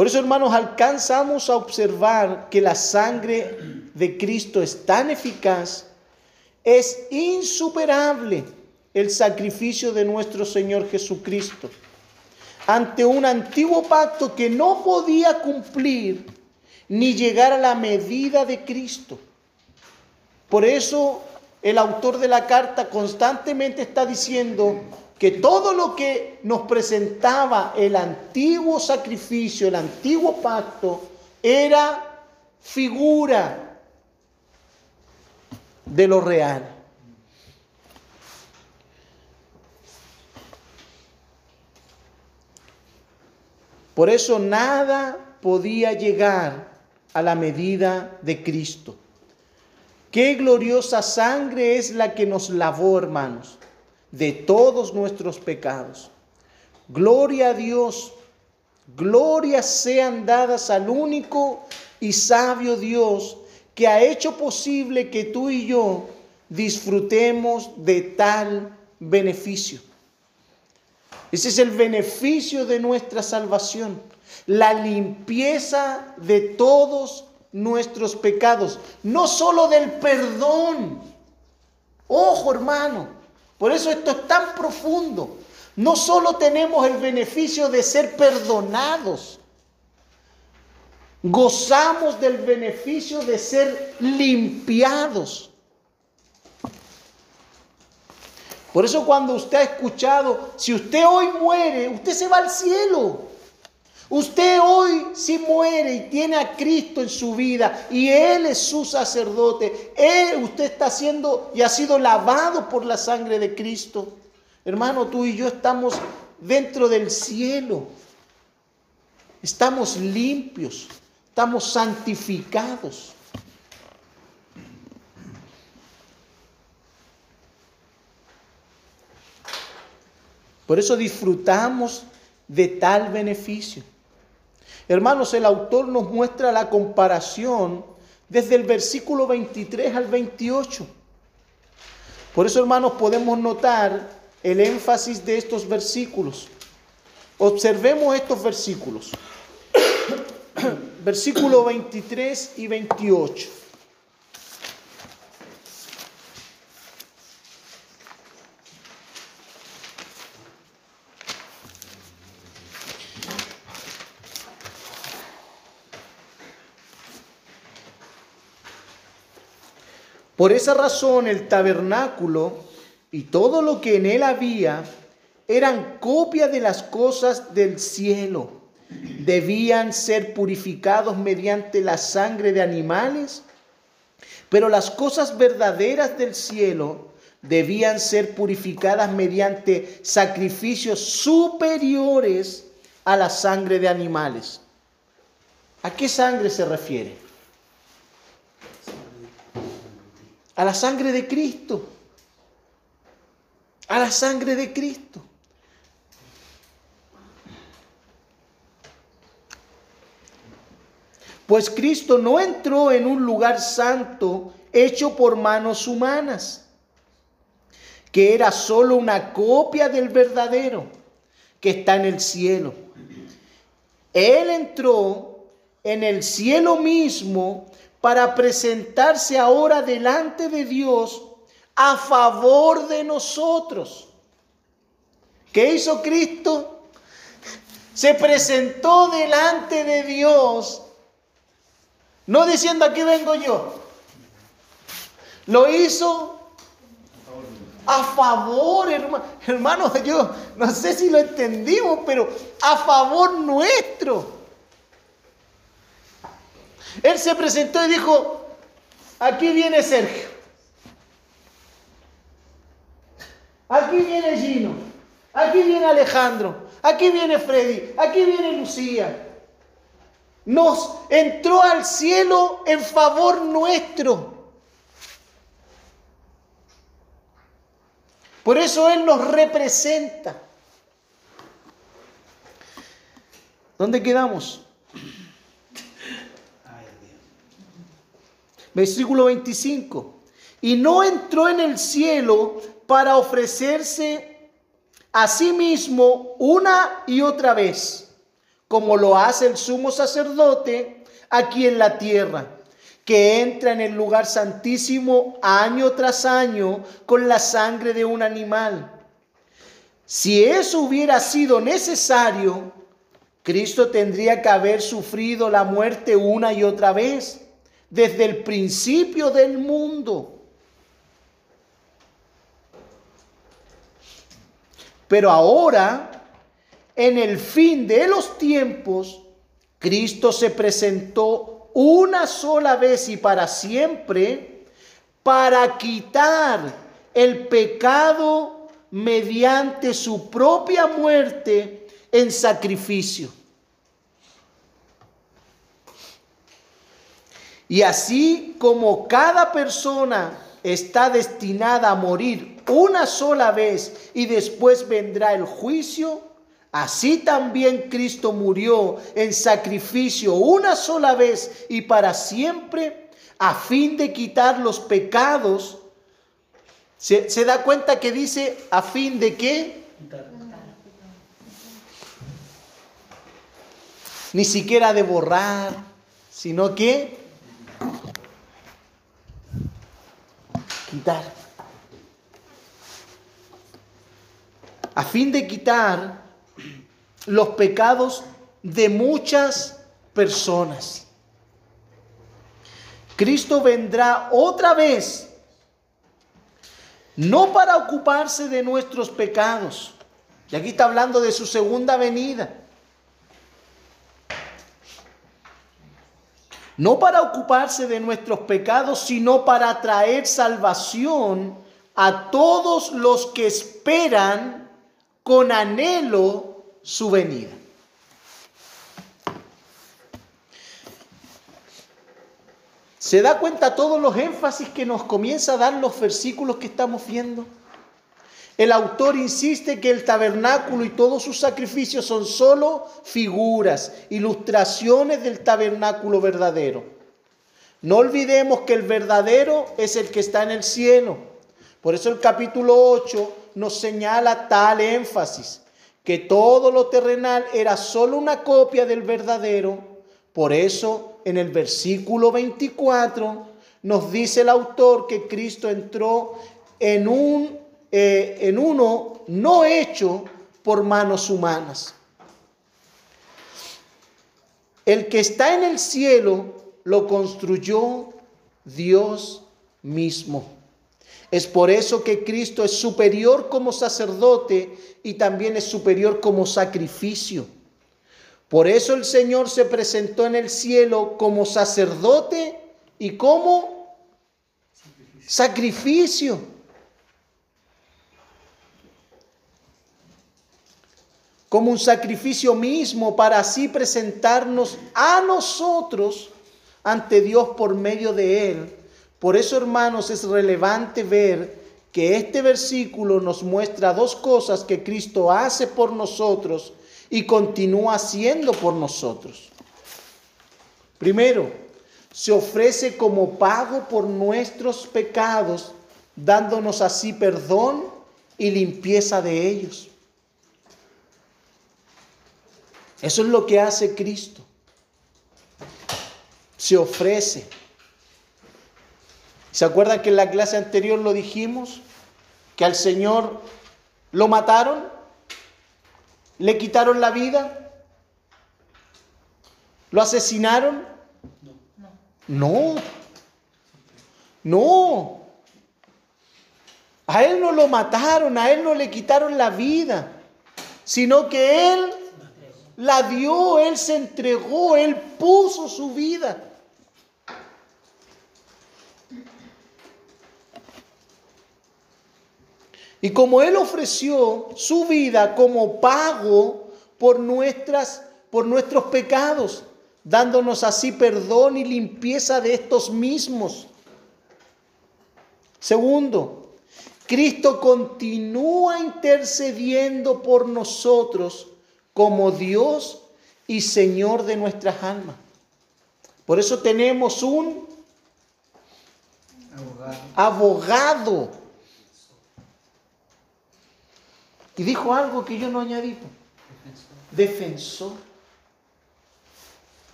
Por eso, hermanos, alcanzamos a observar que la sangre de Cristo es tan eficaz, es insuperable el sacrificio de nuestro Señor Jesucristo ante un antiguo pacto que no podía cumplir ni llegar a la medida de Cristo. Por eso el autor de la carta constantemente está diciendo, que todo lo que nos presentaba el antiguo sacrificio, el antiguo pacto, era figura de lo real. Por eso nada podía llegar a la medida de Cristo. Qué gloriosa sangre es la que nos lavó, hermanos, de todos nuestros pecados. Gloria a Dios, glorias sean dadas al único y sabio Dios que ha hecho posible que tú y yo disfrutemos de tal beneficio. Ese es el beneficio de nuestra salvación, la limpieza de todos nuestros pecados, no solo del perdón. Ojo hermano, por eso esto es tan profundo. No solo tenemos el beneficio de ser perdonados, gozamos del beneficio de ser limpiados. Por eso cuando usted ha escuchado, si usted hoy muere, usted se va al cielo. Usted hoy si muere y tiene a Cristo en su vida y Él es su sacerdote, Él, usted está siendo y ha sido lavado por la sangre de Cristo. Hermano, tú y yo estamos dentro del cielo. Estamos limpios, estamos santificados. Por eso disfrutamos de tal beneficio. Hermanos, el autor nos muestra la comparación desde el versículo 23 al 28. Por eso, hermanos, podemos notar el énfasis de estos versículos. Observemos estos versículos. Versículo 23 y 28. Por esa razón el tabernáculo y todo lo que en él había eran copia de las cosas del cielo. Debían ser purificados mediante la sangre de animales, pero las cosas verdaderas del cielo debían ser purificadas mediante sacrificios superiores a la sangre de animales. ¿A qué sangre se refiere? A la sangre de Cristo. A la sangre de Cristo. Pues Cristo no entró en un lugar santo hecho por manos humanas, que era solo una copia del verdadero que está en el cielo. Él entró en el cielo mismo para presentarse ahora delante de Dios a favor de nosotros. ¿Qué hizo Cristo? Se presentó delante de Dios, no diciendo aquí vengo yo. Lo hizo a favor, hermano. Hermano, yo no sé si lo entendimos, pero a favor nuestro. Él se presentó y dijo, aquí viene Sergio, aquí viene Gino, aquí viene Alejandro, aquí viene Freddy, aquí viene Lucía. Nos entró al cielo en favor nuestro. Por eso Él nos representa. ¿Dónde quedamos? Versículo 25. Y no entró en el cielo para ofrecerse a sí mismo una y otra vez, como lo hace el sumo sacerdote aquí en la tierra, que entra en el lugar santísimo año tras año con la sangre de un animal. Si eso hubiera sido necesario, Cristo tendría que haber sufrido la muerte una y otra vez desde el principio del mundo. Pero ahora, en el fin de los tiempos, Cristo se presentó una sola vez y para siempre para quitar el pecado mediante su propia muerte en sacrificio. Y así como cada persona está destinada a morir una sola vez y después vendrá el juicio, así también Cristo murió en sacrificio una sola vez y para siempre a fin de quitar los pecados. ¿Se, da cuenta que dice a fin de qué? Ni siquiera de borrar, sino que quitar. A fin de quitar los pecados de muchas personas. Cristo vendrá otra vez, no para ocuparse de nuestros pecados, y aquí está hablando de su segunda venida, no para ocuparse de nuestros pecados, sino para traer salvación a todos los que esperan con anhelo su venida. ¿Se da cuenta todos los énfasis que nos comienza a dar los versículos que estamos viendo? El autor insiste que el tabernáculo y todos sus sacrificios son solo figuras, ilustraciones del tabernáculo verdadero. No olvidemos que el verdadero es el que está en el cielo. Por eso el capítulo 8 nos señala tal énfasis, que todo lo terrenal era solo una copia del verdadero. Por eso en el versículo 24 nos dice el autor que Cristo entró en un eh, en uno no hecho por manos humanas. El que está en el cielo lo construyó Dios mismo. Es por eso que Cristo es superior como sacerdote y también es superior como sacrificio. Por eso el Señor se presentó en el cielo como sacerdote y como sacrificio. Como un sacrificio mismo para así presentarnos a nosotros ante Dios por medio de Él. Por eso, hermanos, es relevante ver que este versículo nos muestra dos cosas que Cristo hace por nosotros y continúa haciendo por nosotros. Primero, se ofrece como pago por nuestros pecados, dándonos así perdón y limpieza de ellos. Eso es lo que hace Cristo. Se ofrece. ¿Se acuerdan que en la clase anterior lo dijimos? Que al Señor lo mataron, le quitaron la vida, lo asesinaron. No. No. A él no lo mataron, a él no le quitaron la vida, sino que él la dio, Él se entregó, Él puso su vida. Y como Él ofreció su vida como pago por, nuestras, por nuestros pecados, dándonos así perdón y limpieza de estos mismos. Segundo, Cristo continúa intercediendo por nosotros como Dios y Señor de nuestras almas. Por eso tenemos un abogado. Y dijo algo que yo no añadí. Defensor.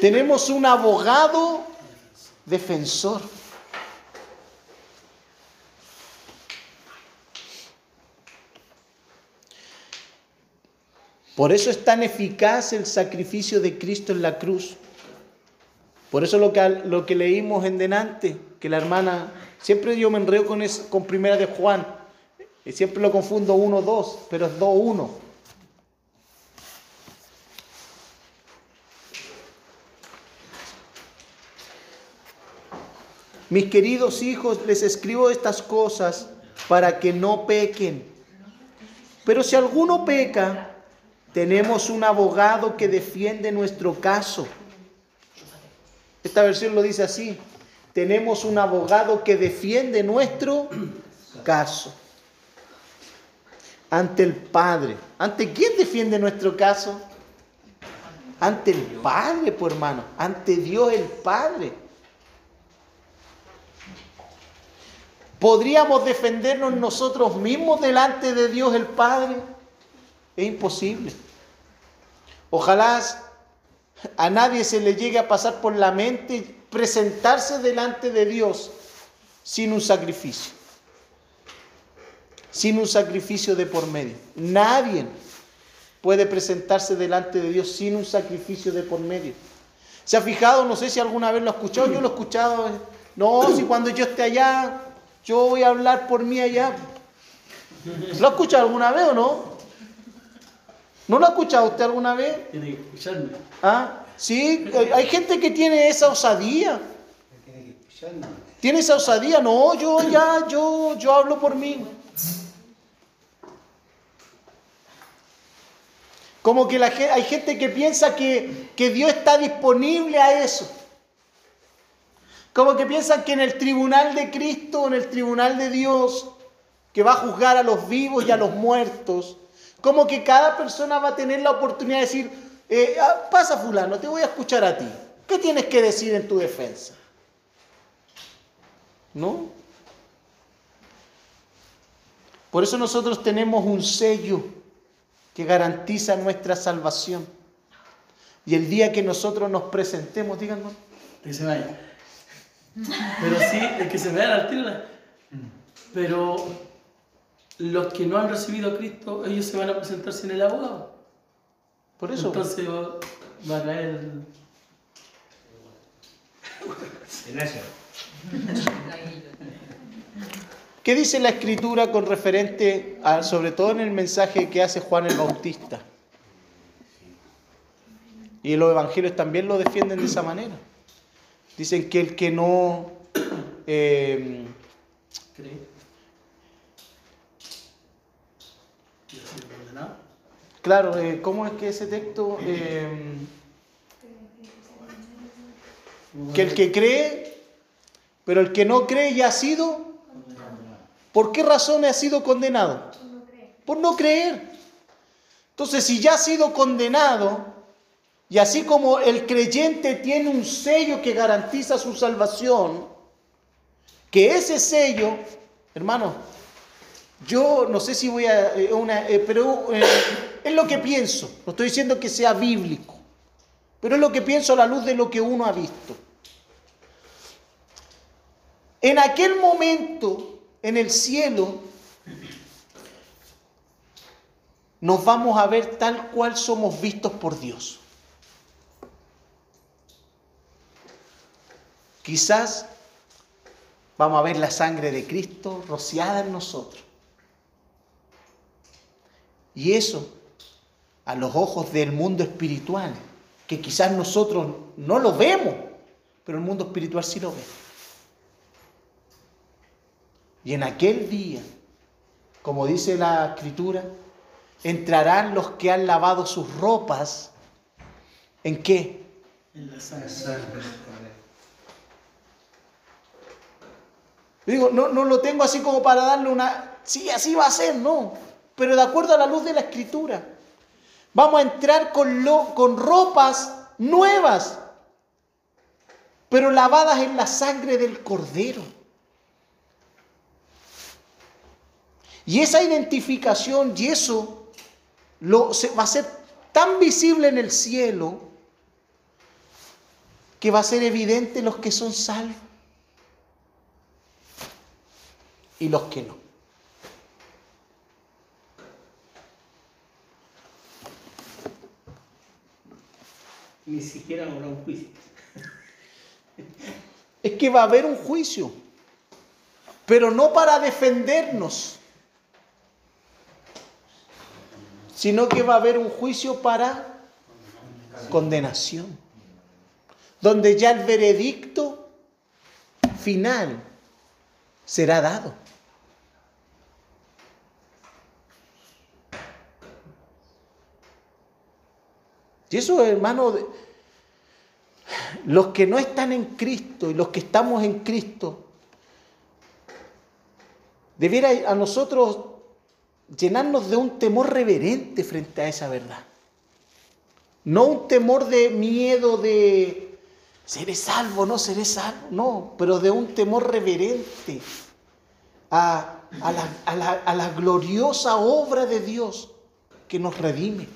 Tenemos un abogado defensor. Por eso es tan eficaz el sacrificio de Cristo en la cruz. Por eso lo que, lo que leímos en delante, que la hermana, siempre yo me enreo con, con primera de Juan, y siempre lo confundo 1-2, pero es 2-1. Mis queridos hijos, les escribo estas cosas para que no pequen. Pero si alguno peca, tenemos un abogado que defiende nuestro caso. Esta versión lo dice así. Tenemos un abogado que defiende nuestro caso. Ante el Padre. ¿Ante quién defiende nuestro caso? Ante el Padre, pues hermano. Ante Dios el Padre. ¿Podríamos defendernos nosotros mismos delante de Dios el Padre? Es imposible. Ojalá a nadie se le llegue a pasar por la mente presentarse delante de Dios sin un sacrificio. Sin un sacrificio de por medio. Nadie puede presentarse delante de Dios sin un sacrificio de por medio. ¿Se ha fijado? No sé si alguna vez lo ha escuchado. Yo lo he escuchado. No, si cuando yo esté allá yo voy a hablar por mí allá. ¿Lo ha escuchado alguna vez o no? ¿No lo ha escuchado usted alguna vez? Tiene que escucharme. ¿Ah? Sí, hay gente que tiene esa osadía. Tiene esa osadía. No, yo ya, yo, yo hablo por mí. Como que la, hay gente que piensa que, que Dios está disponible a eso. Como que piensan que en el tribunal de Cristo, en el tribunal de Dios, que va a juzgar a los vivos y a los muertos, como que cada persona va a tener la oportunidad de decir, eh, ah, pasa fulano, te voy a escuchar a ti. ¿Qué tienes que decir en tu defensa? ¿No? Por eso nosotros tenemos un sello que garantiza nuestra salvación. Y el día que nosotros nos presentemos, díganos. Que se vaya. Pero sí, que se vean al tiro. Pero los que no han recibido a Cristo, ellos se van a presentar sin el abogado. Por eso. Entonces va, a caer. ¿Qué dice la escritura con referente a, sobre todo en el mensaje que hace Juan el Bautista? Y los evangelios también lo defienden de esa manera. Dicen que el que no eh, Claro, eh, ¿cómo es que ese texto? Eh, que el que cree, pero el que no cree ya ha sido. ¿Por qué razón ha sido condenado? Por no creer. Entonces, si ya ha sido condenado, y así como el creyente tiene un sello que garantiza su salvación, que ese sello, hermano, yo no sé si voy a, eh, una, pero es lo que pienso, no estoy diciendo que sea bíblico, pero es lo que pienso a la luz de lo que uno ha visto. En aquel momento, en el cielo, nos vamos a ver tal cual somos vistos por Dios. Quizás vamos a ver la sangre de Cristo rociada en nosotros. Y eso, a los ojos del mundo espiritual, que quizás nosotros no lo vemos, pero el mundo espiritual sí lo ve. Y en aquel día, como dice la escritura, entrarán los que han lavado sus ropas. ¿En qué? En la sangre. Digo, no, no lo tengo así como para darle una, sí, así va a ser, no. Pero de acuerdo a la luz de la escritura. Vamos a entrar con, con ropas nuevas, pero lavadas en la sangre del cordero. Y esa identificación y eso lo, va a ser tan visible en el cielo que va a ser evidente los que son salvos. y los que no. Ni siquiera habrá un juicio. es que va a haber un juicio, pero no para defendernos, sino que va a haber un juicio para condenación, donde ya el veredicto final será dado. Y eso, hermano, los que no están en Cristo y los que estamos en Cristo, debiera a nosotros llenarnos de un temor reverente frente a esa verdad. No un temor de miedo de seré salvo, no seré salvo, no, pero de un temor reverente a, la, a la gloriosa obra de Dios que nos redime.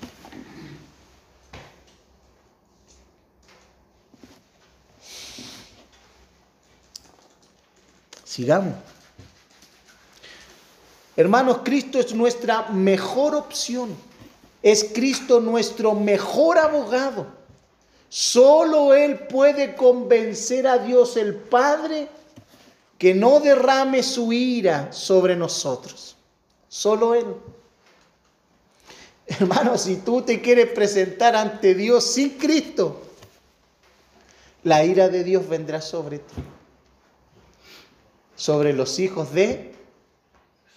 Sigamos. Hermanos, Cristo es nuestra mejor opción. Es Cristo nuestro mejor abogado. Solo Él puede convencer a Dios el Padre que no derrame su ira sobre nosotros. Solo Él. Hermanos, si tú te quieres presentar ante Dios sin Cristo, la ira de Dios vendrá sobre ti sobre los hijos de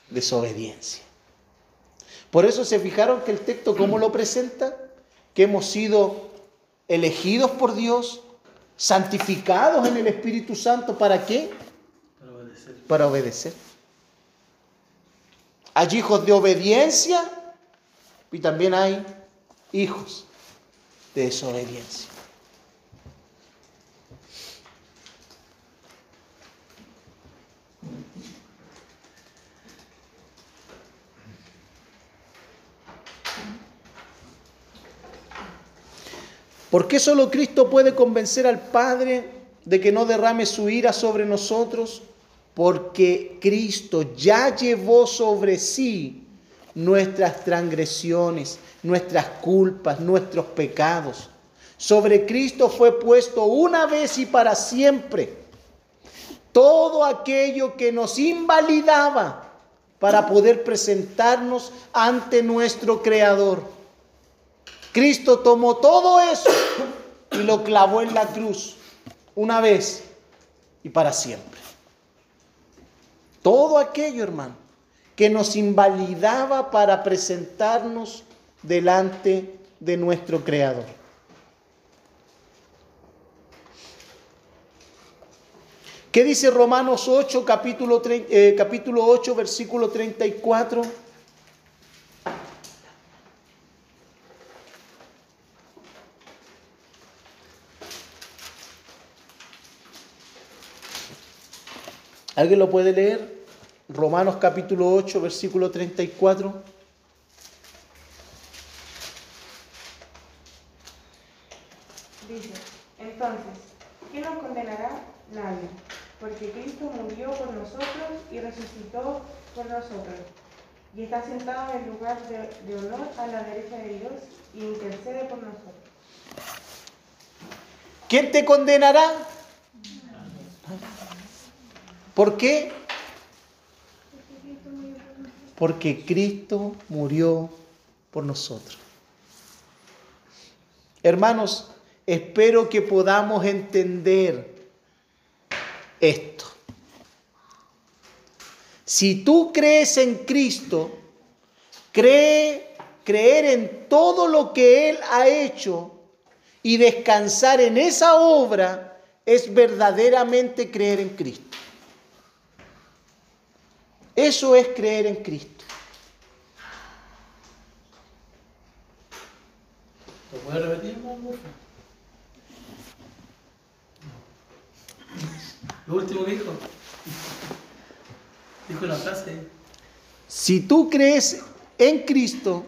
desobediencia. Por eso se fijaron que el texto, ¿cómo lo presenta? Que hemos sido elegidos por Dios, santificados en el Espíritu Santo, ¿para qué? Para obedecer. Para obedecer. Hay hijos de obediencia y también hay hijos de desobediencia. ¿Por qué solo Cristo puede convencer al Padre de que no derrame su ira sobre nosotros? Porque Cristo ya llevó sobre sí nuestras transgresiones, nuestras culpas, nuestros pecados. Sobre Cristo fue puesto una vez y para siempre todo aquello que nos invalidaba para poder presentarnos ante nuestro Creador. Cristo tomó todo eso y lo clavó en la cruz una vez y para siempre. Todo aquello, hermano, que nos invalidaba para presentarnos delante de nuestro Creador. ¿Qué dice Romanos 8, capítulo, eh, capítulo 8, versículo 34? ¿Alguien lo puede leer? Romanos capítulo 8, versículo 34. Dice, entonces, ¿quién nos condenará? Nadie, porque Cristo murió por nosotros y resucitó por nosotros, y está sentado en el lugar de, de honor a la derecha de Dios y intercede por nosotros. ¿Quién te condenará? ¿Por qué? Porque Cristo murió por nosotros. Hermanos, espero que podamos entender esto. Si tú crees en Cristo, cree, creer en todo lo que Él ha hecho y descansar en esa obra es verdaderamente creer en Cristo. Eso es creer en Cristo. ¿Lo puede repetir, Lo último que dijo. Dijo una frase. Si tú crees en Cristo,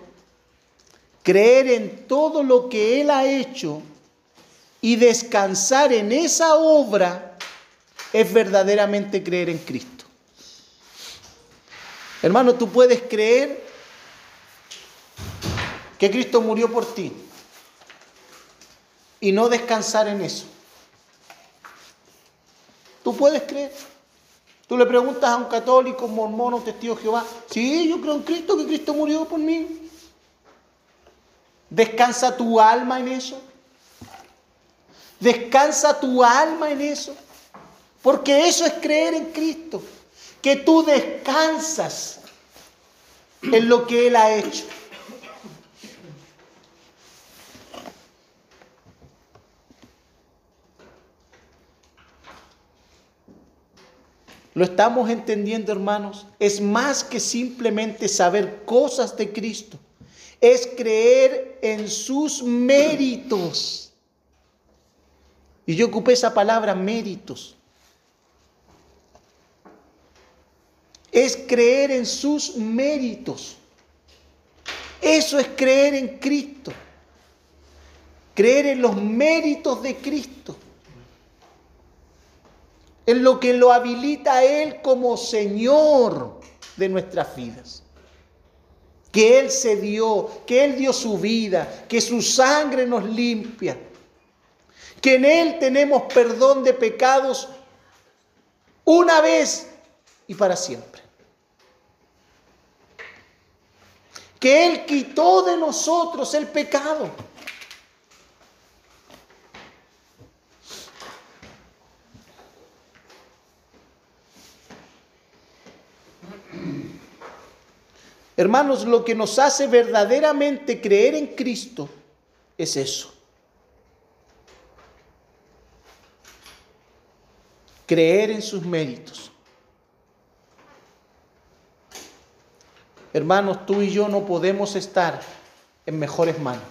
creer en todo lo que Él ha hecho y descansar en esa obra es verdaderamente creer en Cristo. Hermano, tú puedes creer que Cristo murió por ti y no descansar en eso. ¿Tú puedes creer? Tú le preguntas a un católico, un mormón, un testigo de Jehová, sí, yo creo en Cristo, que Cristo murió por mí. ¿Descansa tu alma en eso? ¿Descansa tu alma en eso? Porque eso es creer en Cristo, que tú descansas en lo que Él ha hecho. ¿Lo estamos entendiendo, hermanos? Es más que simplemente saber cosas de Cristo. Es creer en sus méritos. Y yo ocupé esa palabra méritos. Es creer en sus méritos. Eso es creer en Cristo. Creer en los méritos de Cristo en lo que lo habilita a Él como Señor de nuestras vidas. Que Él se dio, que Él dio su vida, que su sangre nos limpia, que en Él tenemos perdón de pecados una vez y para siempre. Que Él quitó de nosotros el pecado Hermanos, lo que nos hace verdaderamente creer en Cristo es eso. Creer en sus méritos. Hermanos, tú y yo no podemos estar en mejores manos.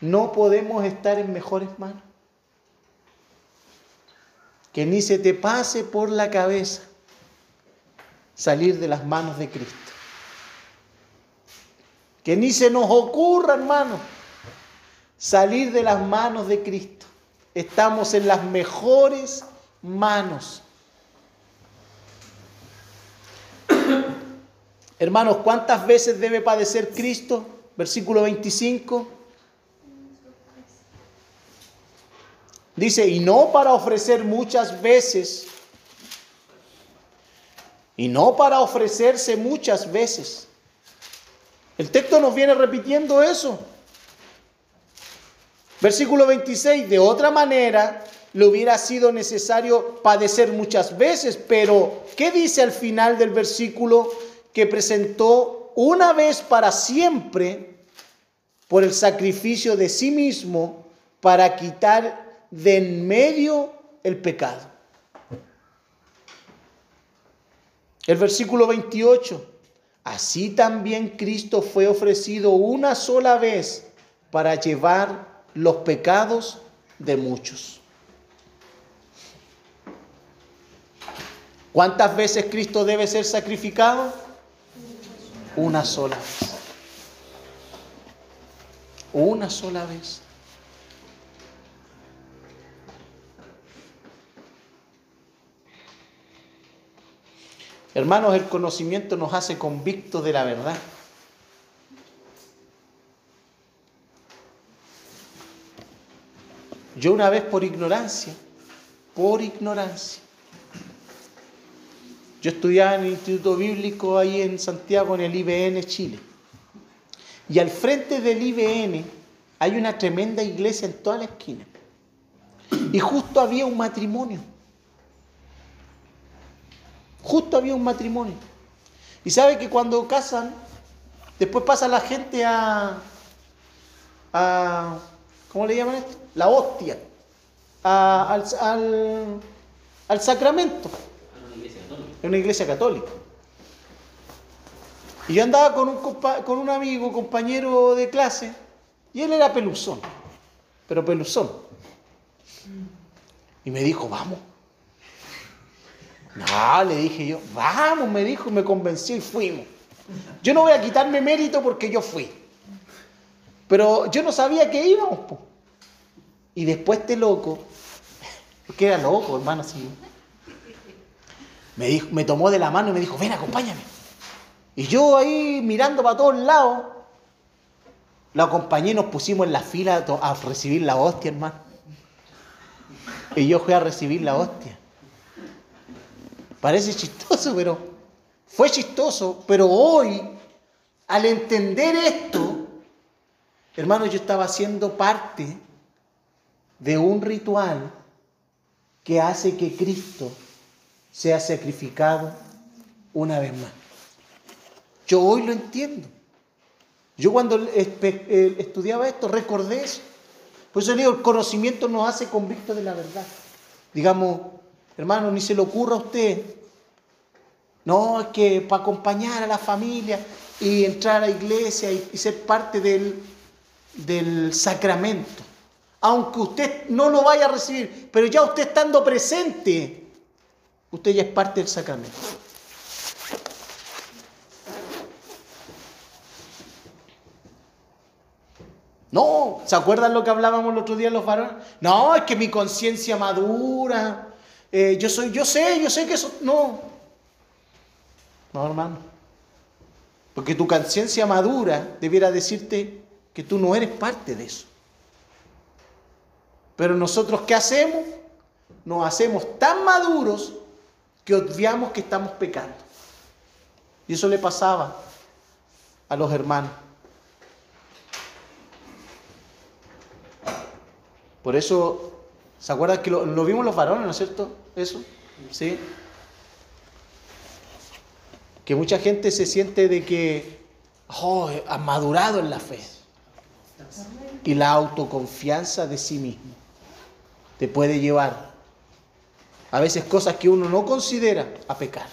No podemos estar en mejores manos. Que ni se te pase por la cabeza salir de las manos de Cristo. Que ni se nos ocurra, hermano, salir de las manos de Cristo. Estamos en las mejores manos. Hermanos, ¿cuántas veces debe padecer Cristo? Versículo 25. Dice, y no para ofrecer muchas veces y no para ofrecerse muchas veces. El texto nos viene repitiendo eso. Versículo 26, de otra manera le hubiera sido necesario padecer muchas veces, pero ¿qué dice al final del versículo? Que presentó una vez para siempre por el sacrificio de sí mismo para quitar de en medio el pecado. El versículo 28. Así también Cristo fue ofrecido una sola vez para llevar los pecados de muchos. ¿Cuántas veces Cristo debe ser sacrificado? Una sola vez. Una sola vez. Hermanos, el conocimiento nos hace convictos de la verdad. Yo una vez por ignorancia, por ignorancia, yo estudiaba en el Instituto Bíblico ahí en Santiago, en el IBN Chile. Y al frente del IBN hay una tremenda iglesia en toda la esquina. Y justo había un matrimonio justo había un matrimonio. Y sabe que cuando casan, después pasa la gente a, a ¿cómo le llaman esto? La hostia, al, al, sacramento. Una iglesia católica. Y yo andaba con un, con un amigo, compañero de clase, y él era peluzón, pero peluzón. Y me dijo, vamos. No, le dije yo, vamos, me dijo, me convenció y fuimos. Yo no voy a quitarme mérito porque yo fui. Pero yo no sabía que íbamos. Y después este loco, que era loco, hermano, así. Me, dijo, me tomó de la mano y me dijo, ven, acompáñame. Y yo ahí mirando para todos lados, lo acompañé y nos pusimos en la fila a recibir la hostia, hermano. Y yo fui a recibir la hostia. Parece chistoso, pero fue chistoso. Pero hoy, al entender esto, hermano, yo estaba siendo parte de un ritual que hace que Cristo sea sacrificado una vez más. Yo hoy lo entiendo. Yo cuando estudiaba esto recordé eso. Por eso digo, el conocimiento nos hace convictos de la verdad. Digamos, hermano, ni se le ocurra a usted. No, es que para acompañar a la familia y entrar a la iglesia y, ser parte del sacramento. Aunque usted no lo vaya a recibir, pero ya usted estando presente, usted ya es parte del sacramento. No, ¿se acuerdan lo que hablábamos el otro día los varones? No, es que mi conciencia madura. eh, yo soy, yo sé, yo sé que eso. No. No, hermano. Porque tu conciencia madura debiera decirte que tú no eres parte de eso. Pero nosotros, ¿qué hacemos? Nos hacemos tan maduros que obviamos que estamos pecando. Y eso le pasaba a los hermanos. Por eso, ¿se acuerdan que lo, lo vimos los varones, ¿no es cierto? Eso, ¿sí? Que mucha gente se siente de que, oh, ha madurado en la fe. Y la autoconfianza de sí mismo te puede llevar a veces cosas que uno no considera a pecar.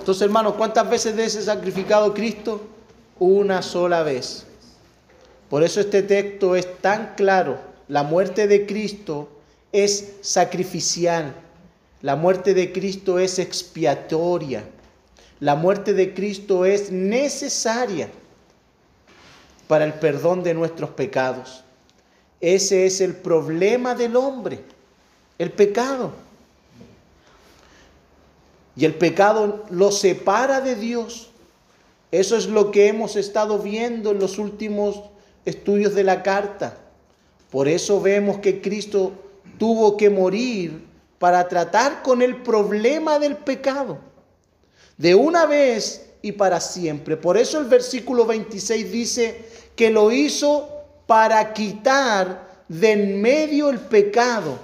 Entonces, hermanos, ¿cuántas veces de ese sacrificado Cristo? Una sola vez. Por eso este texto es tan claro. La muerte de Cristo es sacrificial. La muerte de Cristo es expiatoria. La muerte de Cristo es necesaria para el perdón de nuestros pecados. Ese es el problema del hombre, el pecado. Y el pecado lo separa de Dios. Eso es lo que hemos estado viendo en los últimos estudios de la carta. Por eso vemos que Cristo tuvo que morir para tratar con el problema del pecado. De una vez y para siempre. Por eso el versículo 26 dice que lo hizo para quitar de en medio el pecado,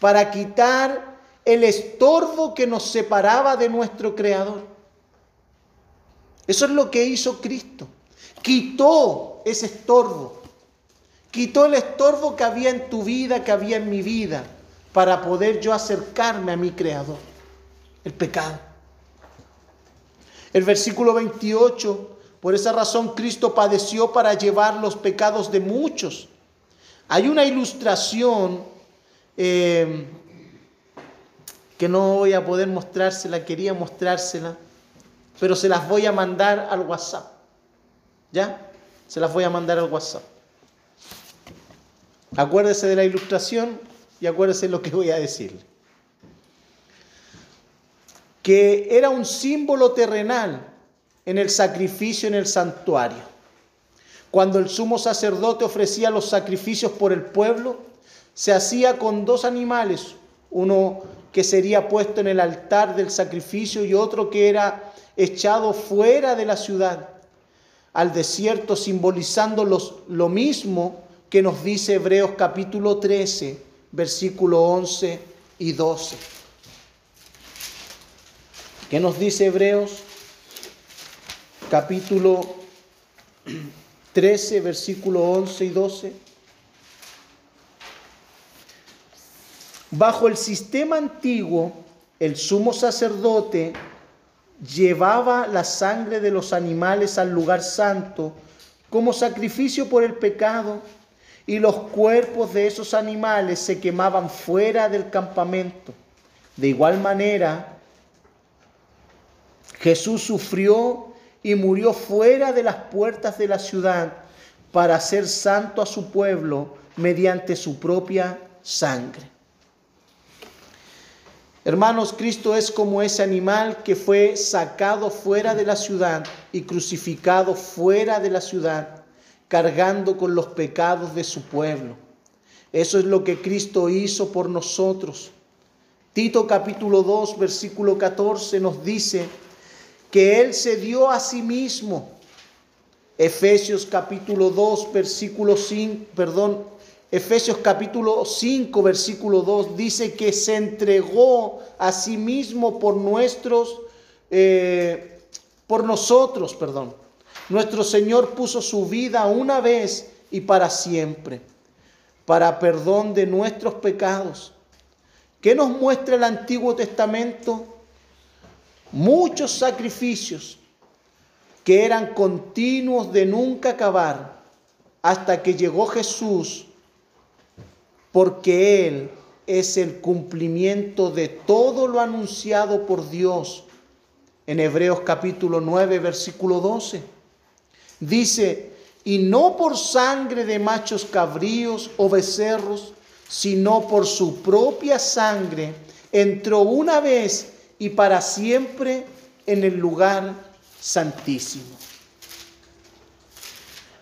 para quitar el estorbo que nos separaba de nuestro Creador. Eso es lo que hizo Cristo. Quitó ese estorbo. Quitó el estorbo que había en tu vida, que había en mi vida, para poder yo acercarme a mi Creador. El pecado. El versículo 28, por esa razón Cristo padeció para llevar los pecados de muchos. Hay una ilustración eh, que no voy a poder mostrársela, quería mostrársela, pero se las voy a mandar al WhatsApp. ¿Ya? Se las voy a mandar al WhatsApp. Acuérdese de la ilustración y acuérdese lo que voy a decirle. Que era un símbolo terrenal en el sacrificio en el santuario. Cuando el sumo sacerdote ofrecía los sacrificios por el pueblo, se hacía con dos animales, uno que sería puesto en el altar del sacrificio y otro que era echado fuera de la ciudad al desierto, simbolizando los, lo mismo que nos dice Hebreos capítulo 13, versículo 11 y 12. ¿Qué nos dice Hebreos capítulo 13, versículo 11 y 12? Bajo el sistema antiguo, el sumo sacerdote llevaba la sangre de los animales al lugar santo como sacrificio por el pecado y los cuerpos de esos animales se quemaban fuera del campamento. De igual manera, Jesús sufrió y murió fuera de las puertas de la ciudad para hacer santo a su pueblo mediante su propia sangre. Hermanos, Cristo es como ese animal que fue sacado fuera de la ciudad y crucificado fuera de la ciudad, cargando con los pecados de su pueblo. Eso es lo que Cristo hizo por nosotros. Tito capítulo 2, versículo 14 nos dice que Él se dio a sí mismo. Efesios capítulo 2, versículo 5, perdón, Efesios capítulo 5, versículo 2 dice que se entregó a sí mismo por nuestros, eh, por nosotros, perdón. Nuestro Señor puso su vida una vez y para siempre, para perdón de nuestros pecados. ¿Qué nos muestra el Antiguo Testamento? Muchos sacrificios que eran continuos de nunca acabar hasta que llegó Jesús porque Él es el cumplimiento de todo lo anunciado por Dios. En Hebreos capítulo 9, versículo 12, dice, y no por sangre de machos cabríos o becerros, sino por su propia sangre, entró una vez y para siempre en el lugar santísimo.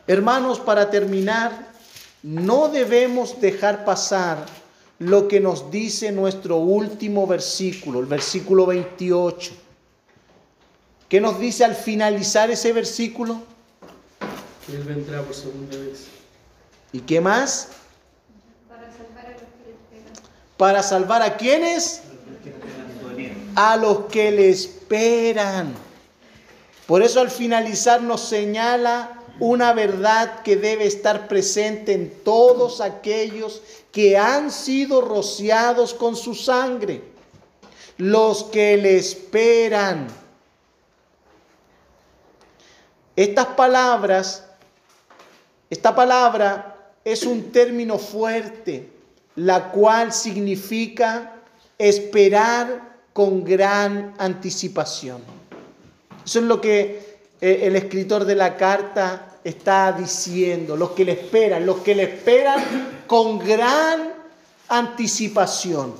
Hermanos, para terminar, no debemos dejar pasar lo que nos dice nuestro último versículo, el versículo 28. ¿Qué nos dice al finalizar ese versículo? Él vendrá por segunda vez. ¿Y qué más? Para salvar a los que le esperan. ¿Para salvar a quienes? A los que le esperan. Por eso al finalizar nos señala una verdad que debe estar presente en todos aquellos que han sido rociados con su sangre, los que le esperan. Estas palabras, esta palabra es un término fuerte, la cual significa esperar con gran anticipación. Eso es lo que eh, el escritor de la carta está diciendo, los que le esperan, los que le esperan con gran anticipación.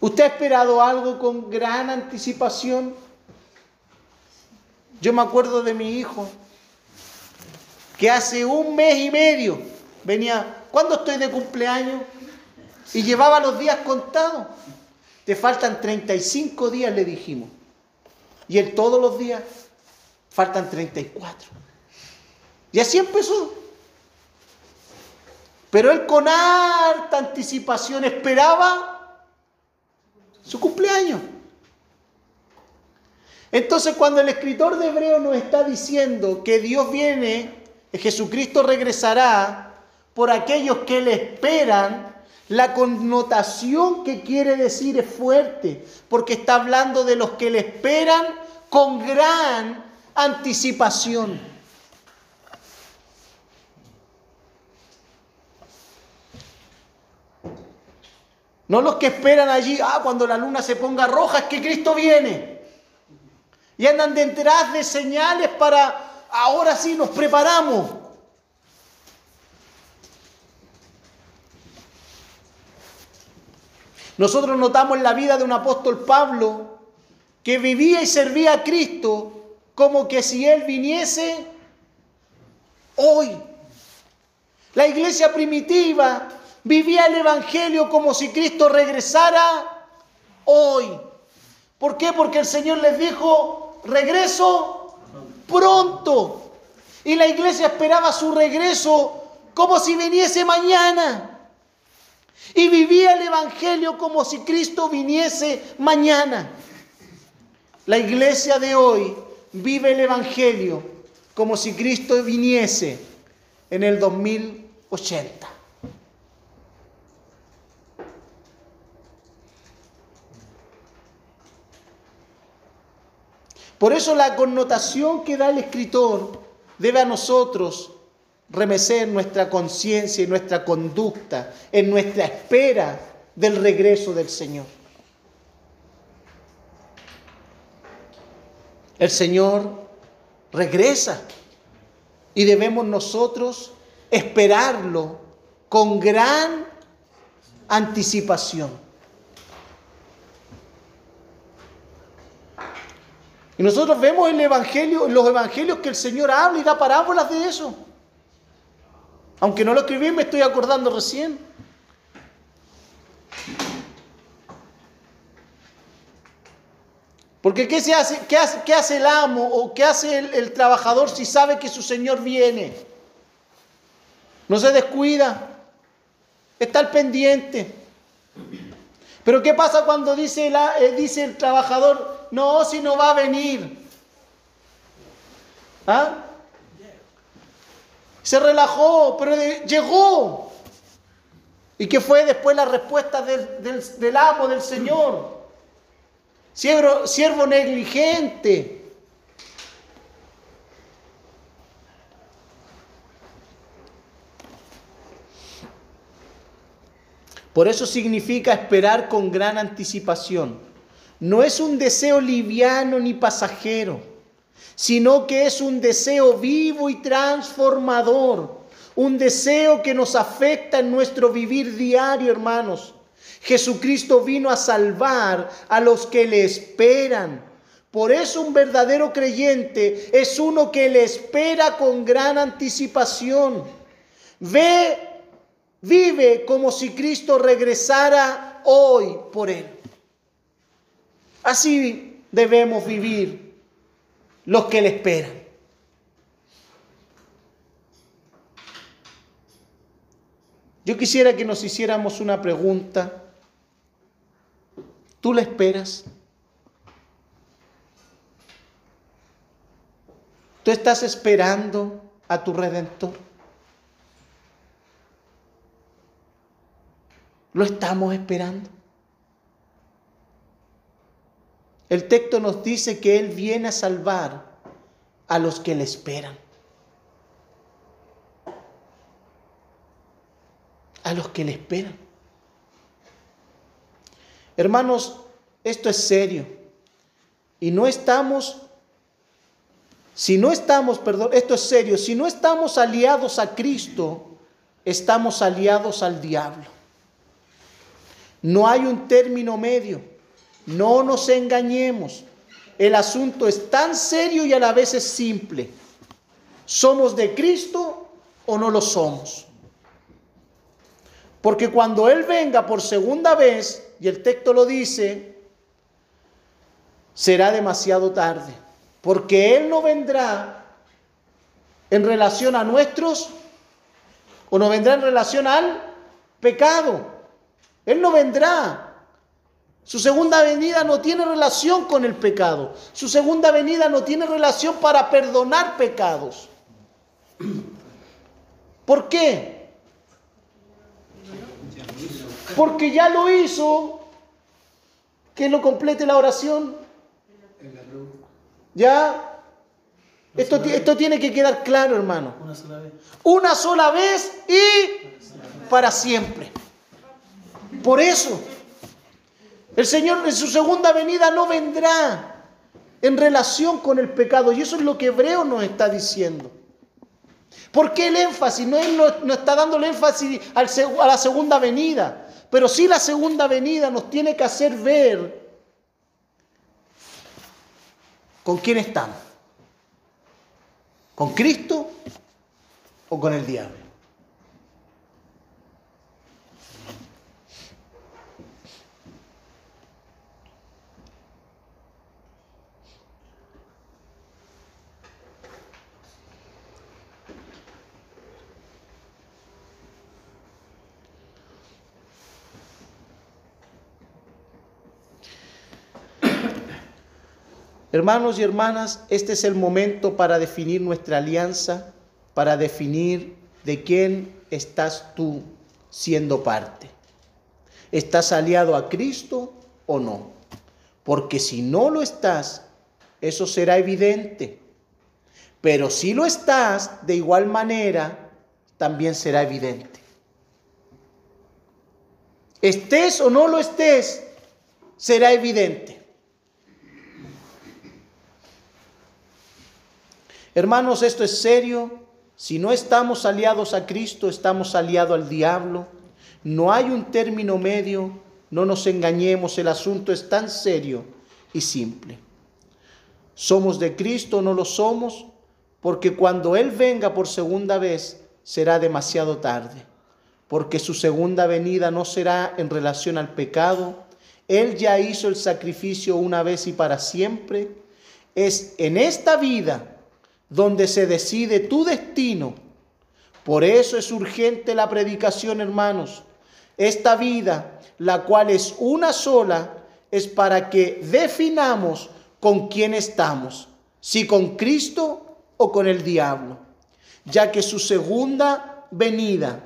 ¿Usted ha esperado algo con gran anticipación? Yo me acuerdo de mi hijo, que hace un mes y medio venía, ¿cuándo estoy de cumpleaños? Y llevaba los días contados. Te faltan 35 días, le dijimos. Y él todos los días, faltan 34. Y así empezó. Pero él con harta anticipación esperaba su cumpleaños. Entonces cuando el escritor de Hebreo nos está diciendo que Dios viene, Jesucristo regresará por aquellos que le esperan, la connotación que quiere decir es fuerte, porque está hablando de los que le esperan con gran anticipación. No los que esperan allí, ah, cuando la luna se ponga roja es que Cristo viene. Y andan detrás de señales para, ahora sí nos preparamos. Nosotros notamos en la vida de un apóstol Pablo que vivía y servía a Cristo como que si Él viniese hoy. La iglesia primitiva vivía el Evangelio como si Cristo regresara hoy. ¿Por qué? Porque el Señor les dijo, regreso pronto. Y la iglesia esperaba su regreso como si viniese mañana. Y vivía el Evangelio como si Cristo viniese mañana. La iglesia de hoy vive el Evangelio como si Cristo viniese en el 2080. Por eso la connotación que da el escritor debe a nosotros remecer nuestra conciencia y nuestra conducta en nuestra espera del regreso del Señor. El Señor regresa y debemos nosotros esperarlo con gran anticipación. Y nosotros vemos el evangelio, los evangelios que el Señor habla y da parábolas de eso. Aunque no lo escribí, me estoy acordando recién. Porque ¿qué, se hace, qué hace el amo o qué hace el, el trabajador si sabe que su Señor viene? No se descuida, está al pendiente. Pero ¿qué pasa cuando dice, eh, dice el trabajador, no, si no va a venir? ¿Ah? Se relajó, pero llegó. ¿Y qué fue después la respuesta del, del- del amo, del Señor? Siervo, siervo negligente. Por eso significa esperar con gran anticipación. No es un deseo liviano ni pasajero, sino que es un deseo vivo y transformador, un deseo que nos afecta en nuestro vivir diario, hermanos. Jesucristo vino a salvar a los que le esperan. Por eso un verdadero creyente es uno que le espera con gran anticipación. Ve, vive como si Cristo regresara hoy por él. Así debemos vivir los que le esperan. Yo quisiera que nos hiciéramos una pregunta. ¿Tú le esperas? ¿Tú estás esperando a tu redentor? ¿Lo estamos esperando? El texto nos dice que Él viene a salvar a los que le esperan. A los que le esperan. Hermanos, esto es serio. Y no estamos, si no estamos, perdón, esto es serio, si no estamos aliados a Cristo, estamos aliados al diablo. No hay un término medio. No nos engañemos. El asunto es tan serio y a la vez es simple. ¿Somos de Cristo o no lo somos? Porque cuando Él venga por segunda vez, y el texto lo dice, será demasiado tarde. Porque Él no vendrá en relación a nuestros, o no vendrá en relación al pecado. Él no vendrá. Su segunda venida no tiene relación con el pecado. Su segunda venida no tiene relación para perdonar pecados. ¿Por qué? Porque ya lo hizo. Que lo complete la oración. Ya. Esto, esto tiene que quedar claro, hermano. Una sola vez. Una sola vez y para siempre. Por eso, el Señor en su segunda venida no vendrá en relación con el pecado. Y eso es lo que Hebreo nos está diciendo. ¿Por qué el énfasis? No, él no, está dando el énfasis a la segunda venida. Pero sí la segunda venida nos tiene que hacer ver con quién estamos. ¿Con Cristo o con el diablo? Hermanos y hermanas, este es el momento para definir nuestra alianza, para definir de quién estás tú siendo parte. ¿Estás aliado a Cristo o no? Porque si no lo estás, eso será evidente. Pero si lo estás, de igual manera, también será evidente. Estés o no lo estés, será evidente. Hermanos, esto es serio. Si no estamos aliados a Cristo, estamos aliados al diablo. No hay un término medio. No nos engañemos, el asunto es tan serio y simple. ¿Somos de Cristo no lo somos? Porque cuando Él venga por segunda vez será demasiado tarde, porque su segunda venida no será en relación al pecado. Él ya hizo el sacrificio una vez y para siempre. Es en esta vida donde se decide tu destino. Por eso es urgente la predicación, hermanos. Esta vida, la cual es una sola, es para que definamos con quién estamos, si con Cristo o con el diablo, ya que su segunda venida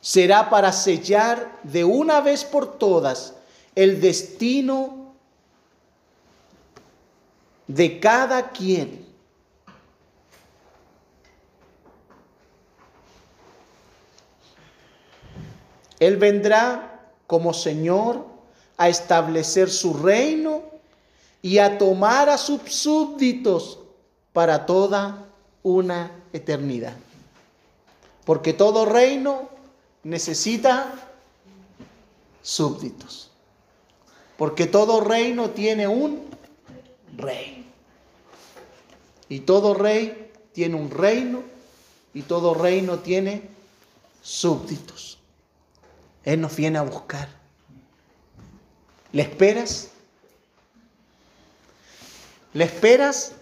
será para sellar de una vez por todas el destino de cada quien. Él vendrá como Señor a establecer su reino y a tomar a sus súbditos para toda una eternidad. Porque todo reino necesita súbditos. Porque todo reino tiene un rey. Y todo rey tiene un reino y todo reino tiene súbditos. Él nos viene a buscar. ¿Le esperas? ¿Le esperas?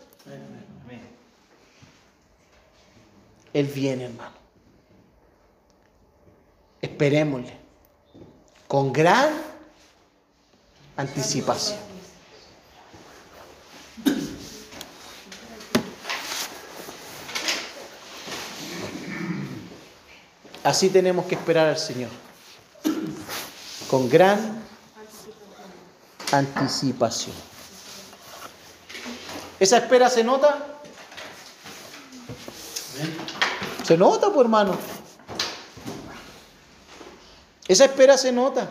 Él viene, hermano. Esperémosle. Con gran anticipación. Así tenemos que esperar al Señor. Con gran anticipación. ¿Esa espera se nota? Se nota, pues hermano. Esa espera se nota.